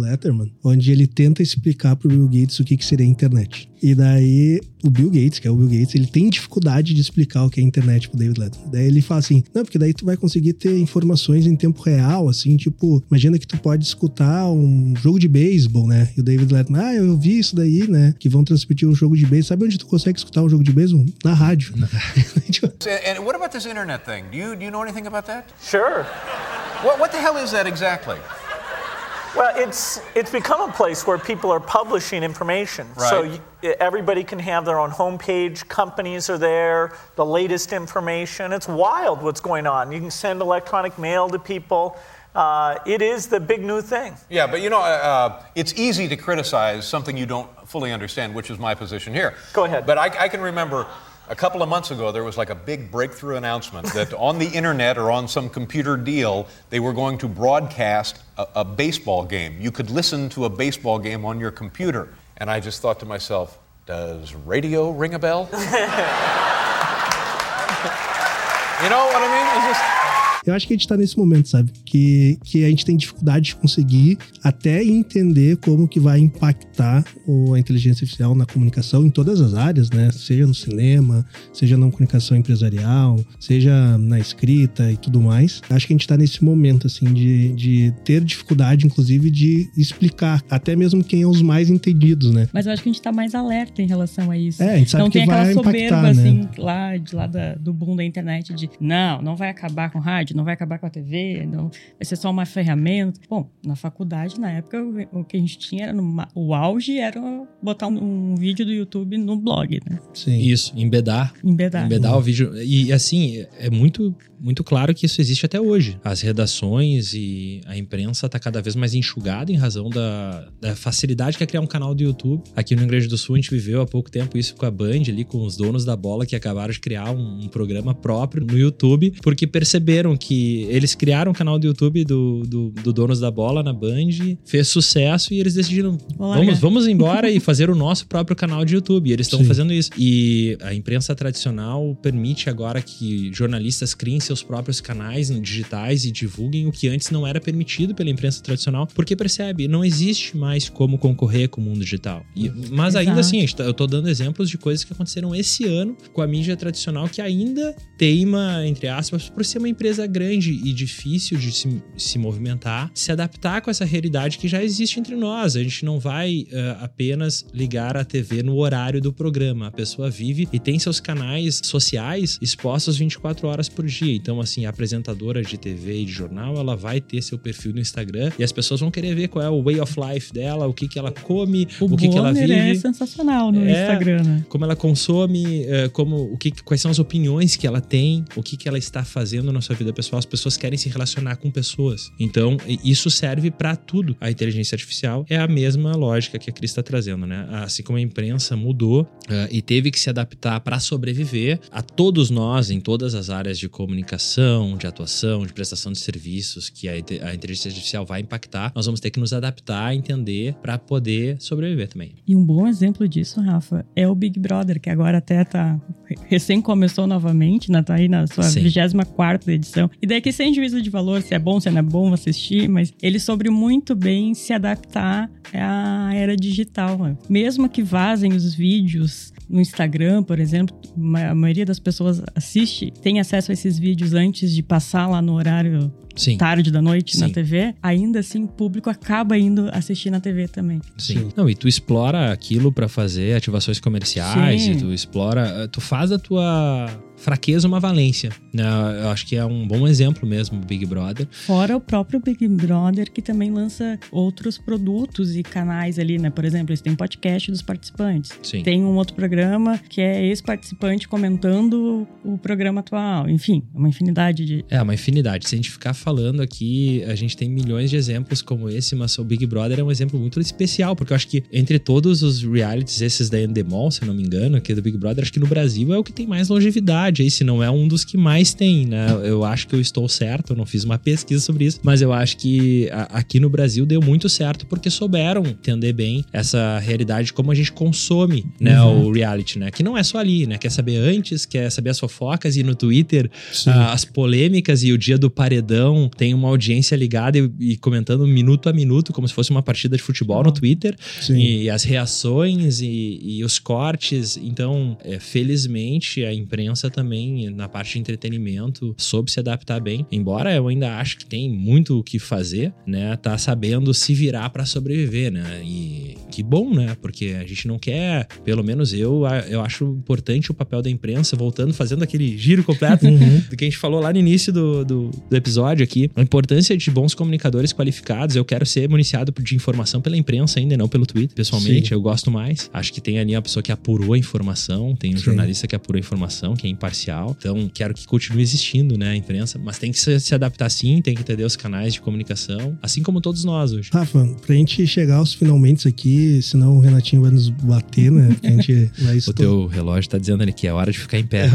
Onde ele tenta explicar pro Bill Gates o que, que seria a internet. E daí o Bill Gates, que é o Bill Gates, ele tem dificuldade de explicar o que é internet pro David Letterman. Daí ele fala assim: "Não, porque daí tu vai conseguir ter informações em tempo real, assim, tipo, imagina que tu pode escutar um jogo de beisebol, né? E o David Letterman: "Ah, eu vi isso daí, né? Que vão transmitir um jogo de beisebol. Sabe onde tu consegue escutar um jogo de beisebol? Na rádio." And what about this internet thing? Do you do you know anything about that? Sure. What what the hell is that exactly? Well, it's it's become a place where people are publishing information. Right. So you, everybody can have their own homepage. Companies are there. The latest information. It's wild what's going on. You can send electronic mail to people. Uh, it is the big new thing. Yeah, but you know, uh, it's easy to criticize something you don't fully understand, which is my position here. Go ahead. But I, I can remember a couple of months ago, there was like a big breakthrough announcement that on the internet or on some computer deal, they were going to broadcast a, a, baseball game. You could listen to a baseball game on your computer. And I just thought to myself, does radio ring a bell? you know what I mean? It's just. Eu acho que a gente tá nesse momento, sabe? Que, que a gente tem dificuldade de conseguir até entender como que vai impactar a inteligência artificial na comunicação em todas as áreas, né? Seja no cinema, seja na comunicação empresarial, seja na escrita e tudo mais. Acho que a gente tá nesse momento, assim, de, de ter dificuldade, inclusive, de explicar, até mesmo quem é os mais entendidos, né? Mas eu acho que a gente tá mais alerta em relação a isso. É, a gente sabe não que tem vai aquela soberba, impactar, né? assim, lá, de lá da, do boom da internet, de não, não vai acabar com rádio, não vai acabar com a TV, não, vai ser só uma ferramenta. Bom, na faculdade, na época, o, o que a gente tinha era no, o auge era botar um, um, vídeo do YouTube no blog, né? Sim. Isso, embedar. Embedar. Embedar uhum. o vídeo. E assim, é muito muito claro que isso existe até hoje. As redações e a imprensa está cada vez mais enxugada em razão da, da, facilidade que é criar um canal do YouTube. Aqui no Rio Grande do Sul a gente viveu há pouco tempo isso com a Band ali, com os donos da bola que acabaram de criar um, um programa próprio no YouTube, porque perceberam que eles criaram um canal do YouTube do, do, do Donos da Bola na Band, fez sucesso e eles decidiram, vamos, vamos embora e fazer o nosso próprio canal de YouTube. E eles estão fazendo isso. E a imprensa tradicional permite agora que jornalistas criem seus próprios canais digitais e divulguem o que antes não era permitido pela imprensa tradicional, porque percebe, não existe mais como concorrer com o mundo digital. E, mas Exato. ainda assim, tá, eu tô dando exemplos de coisas que aconteceram esse ano com a mídia tradicional que ainda teima, entre aspas, por ser uma empresa grande e difícil de se, se movimentar, se adaptar com essa realidade que já existe entre nós. A gente não vai uh, apenas ligar a TV no horário do programa. A pessoa vive e tem seus canais sociais expostos 24 horas por dia. Então, assim, apresentadora de TV e de jornal, ela vai ter seu perfil no Instagram e as pessoas vão querer ver qual é o way of life dela, o que, que ela come, o, o que, que ela vive. é sensacional no é, Instagram, né? Como ela consome, uh, como, o que, quais são as opiniões que ela tem, o que, que ela está fazendo na sua vida pessoal. As pessoas querem se relacionar com pessoas. Então, isso serve para tudo. A inteligência artificial é a mesma lógica que a Cris está trazendo, né? Assim como a imprensa mudou uh, e teve que se adaptar para sobreviver, a todos nós, em todas as áreas de comunicação, de atuação, de prestação de serviços que a, inteligência artificial vai impactar, nós vamos ter que nos adaptar, entender, para poder sobreviver também. E um bom exemplo disso, Rafa, é o Big Brother, que agora até tá recém começou novamente, né? Tá aí na sua 24 edição. E daqui sem juízo de valor, se é bom, se não é bom assistir, mas ele soube muito bem se adaptar à era digital. Né? Mesmo que vazem os vídeos no Instagram, por exemplo, a maioria das pessoas assiste, tem acesso a esses vídeos antes de passar lá no horário Sim. tarde da noite Sim. na TV, ainda assim o público acaba indo assistir na TV também. Sim. Sim. Não, e tu explora aquilo para fazer ativações comerciais, Sim. e tu explora, tu faz a tua fraqueza uma valência. Né? Eu acho que é um bom exemplo mesmo o Big Brother. Fora o próprio Big Brother, que também lança outros produtos e canais ali, né? Por exemplo, eles têm podcast dos participantes. Sim. Tem um outro programa que é esse participante comentando o programa atual. Enfim, uma infinidade de. É, uma infinidade. Se a gente ficar falando aqui, a gente tem milhões de exemplos como esse, mas o Big Brother é um exemplo muito especial, porque eu acho que entre todos os realities, esses da Endemol, se não me engano, aqui do Big Brother, acho que no Brasil é o que tem mais longevidade aí, se não é um dos que mais tem, né? Eu acho que eu estou certo, eu não fiz uma pesquisa sobre isso, mas eu acho que aqui no Brasil deu muito certo porque souberam entender bem essa realidade, como a gente consome, né, uhum. o reality, né? Que não é só ali, né? Quer saber antes, quer saber as fofocas e no Twitter as polêmicas e o dia do paredão tem uma audiência ligada e, e, comentando minuto a minuto, como se fosse uma partida de futebol uhum. no Twitter. Sim. E as reações e, e os cortes. Então, é, felizmente, a imprensa também na parte de entretenimento soube se adaptar bem. Embora eu ainda acho que tem muito o que fazer, né? Tá sabendo se virar para sobreviver, né? E que bom, né? Porque a gente não quer, pelo menos eu, eu acho importante o papel da imprensa, voltando, fazendo aquele giro completo uhum. do que a gente falou lá no início do, do, do, episódio aqui. A importância de bons comunicadores qualificados. Eu quero ser municiado de informação pela imprensa ainda, não pelo Twitter, pessoalmente. Sim. Eu gosto mais. Acho que tem ali a pessoa que apurou a informação, tem um Sim. jornalista que apurou a informação, que é imparcial. Então, quero que continue existindo, né, a imprensa, mas tem que se, adaptar sim, tem que entender os canais de comunicação, assim como todos nós hoje. Rafa, pra gente chegar aos finalmente aqui, senão o Renatinho vai nos bater, né? A gente vai o teu relógio tá dizendo ali que é hora de ficar em pé.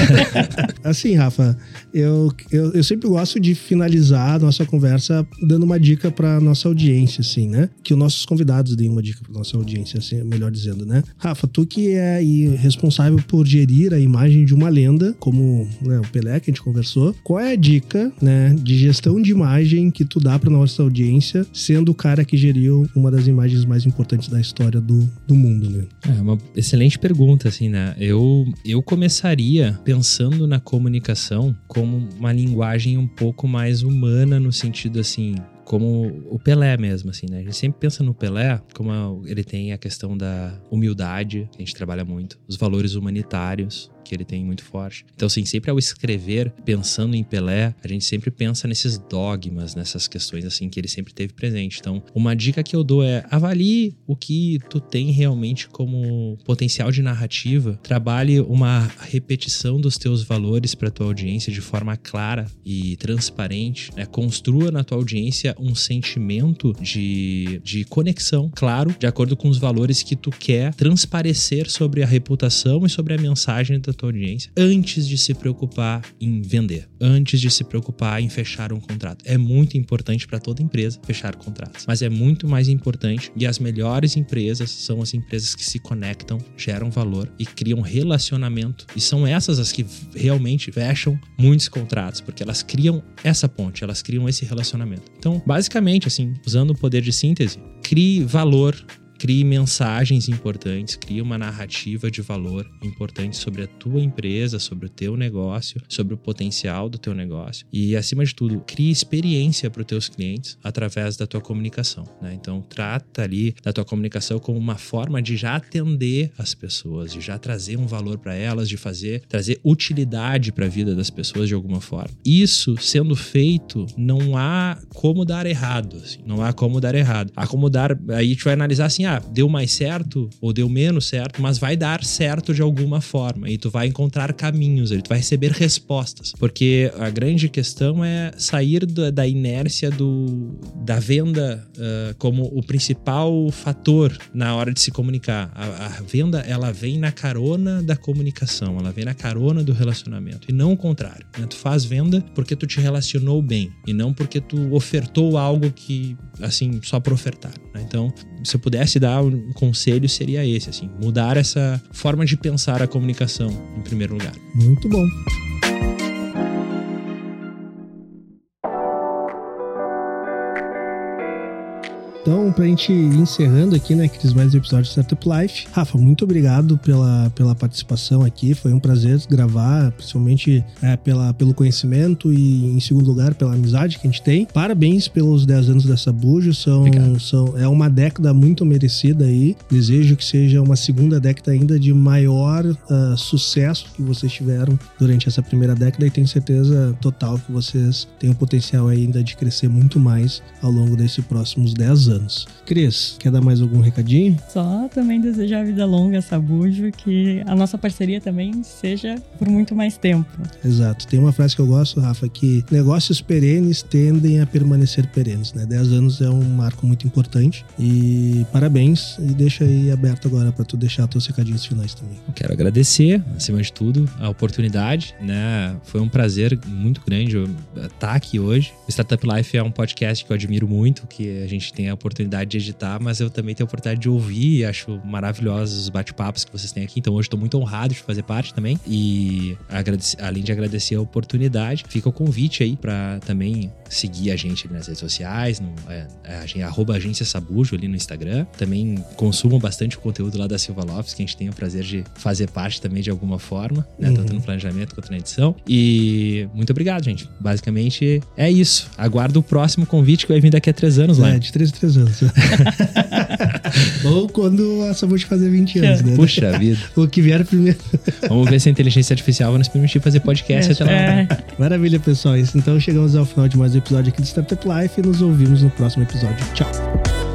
assim, Rafa, eu, eu, eu sempre gosto de finalizar a nossa conversa dando uma dica pra nossa audiência, assim, né? Que os nossos convidados deem uma dica pra nossa audiência, assim, melhor dizendo, né? Rafa, tu que é aí responsável por gerir a imagem de uma lenda, como né, o Pelé que a gente conversou, qual é a dica, né, de gestão de imagem que tu dá pra nossa audiência, sendo o cara que geriu uma das imagens mais importantes da história do, do mundo, né? É uma excelente pergunta, assim, né? Eu, eu começaria pensando na comunicação como uma linguagem um pouco mais humana, no sentido assim, como o Pelé mesmo, assim, né? A gente sempre pensa no Pelé como ele tem a questão da humildade, que a gente trabalha muito, os valores humanitários, que ele tem muito forte. Então, assim, sempre ao escrever, pensando em Pelé, a gente sempre pensa nesses dogmas, nessas questões, assim, que ele sempre teve presente. Então, uma dica que eu dou é avalie o que tu tem realmente como potencial de narrativa, trabalhe uma repetição dos teus valores para tua audiência de forma clara e transparente, né? Construa na tua audiência um sentimento de, de conexão, claro, de acordo com os valores que tu quer transparecer sobre a reputação e sobre a mensagem da tua audiência antes de se preocupar em vender, antes de se preocupar em fechar um contrato. É muito importante para toda empresa fechar contratos, mas é muito mais importante e as melhores empresas são as empresas que se conectam, geram valor e criam relacionamento. E são essas as que realmente fecham muitos contratos, porque elas criam essa ponte, elas criam esse relacionamento. Então, basicamente, assim, usando o poder de síntese, crie valor crie mensagens importantes, crie uma narrativa de valor importante sobre a tua empresa, sobre o teu negócio, sobre o potencial do teu negócio e acima de tudo, crie experiência para os teus clientes através da tua comunicação, né? Então trata ali da tua comunicação como uma forma de já atender as pessoas, de já trazer um valor para elas, de fazer trazer utilidade para a vida das pessoas de alguma forma. Isso sendo feito, não há como dar errado, assim, não há como dar errado. Há como dar, aí a gente vai analisar assim, ah, deu mais certo ou deu menos certo, mas vai dar certo de alguma forma e tu vai encontrar caminhos, tu vai receber respostas, porque a grande questão é sair da, da inércia do, da venda uh, como o principal fator na hora de se comunicar. A, a venda ela vem na carona da comunicação, ela vem na carona do relacionamento e não o contrário. Né? Tu faz venda porque tu te relacionou bem e não porque tu ofertou algo que assim só para ofertar. Né? Então, se eu pudesse dar um conselho seria esse, assim, mudar essa forma de pensar a comunicação em primeiro lugar. Muito bom. Então, pra gente ir encerrando aqui, né, Cris, mais um episódio de Startup Life. Rafa, muito obrigado pela, pela participação aqui. Foi um prazer gravar, principalmente é, pela, pelo conhecimento e, em segundo lugar, pela amizade que a gente tem. Parabéns pelos 10 anos dessa Bujo. São, são, é uma década muito merecida aí. Desejo que seja uma segunda década ainda de maior uh, sucesso que vocês tiveram durante essa primeira década e tenho certeza total que vocês têm o potencial ainda de crescer muito mais ao longo desses próximos 10 anos anos. Cris, quer dar mais algum recadinho? Só também desejar vida longa a Sabujo, que a nossa parceria também seja por muito mais tempo. Exato. Tem uma frase que eu gosto, Rafa, que negócios perenes tendem a permanecer perenes, né? 10 anos é um marco muito importante e parabéns e deixa aí aberto agora para tu deixar teus recadinhos finais também. Eu quero agradecer, acima de tudo, a oportunidade, né? Foi um prazer muito grande estar aqui hoje. O Startup Life é um podcast que eu admiro muito, que a gente tem a oportunidade de editar, mas eu também tenho a oportunidade de ouvir. Acho maravilhosos os bate-papos que vocês têm aqui. Então hoje estou muito honrado de fazer parte também. E além de agradecer a oportunidade, fica o convite aí para também seguir a gente nas redes sociais, no é, é, arroba agência Sabujo ali no Instagram. Também consumam bastante o conteúdo lá da Silva Lopes, que a gente tem o prazer de fazer parte também de alguma forma, né? Uhum. Tanto no planejamento quanto na edição. E muito obrigado, gente. Basicamente é isso. Aguardo o próximo convite que vai vir daqui a três anos lá. É, de três em três anos. Ou quando a Sabujo fazer 20 anos, né? Puxa vida. o que vier primeiro. Vamos ver se a inteligência artificial vai nos permitir fazer podcast é, até lá. É. Maravilha, pessoal. Então chegamos ao final de mais um episódio aqui do Startup Life e nos ouvimos no próximo episódio. Tchau.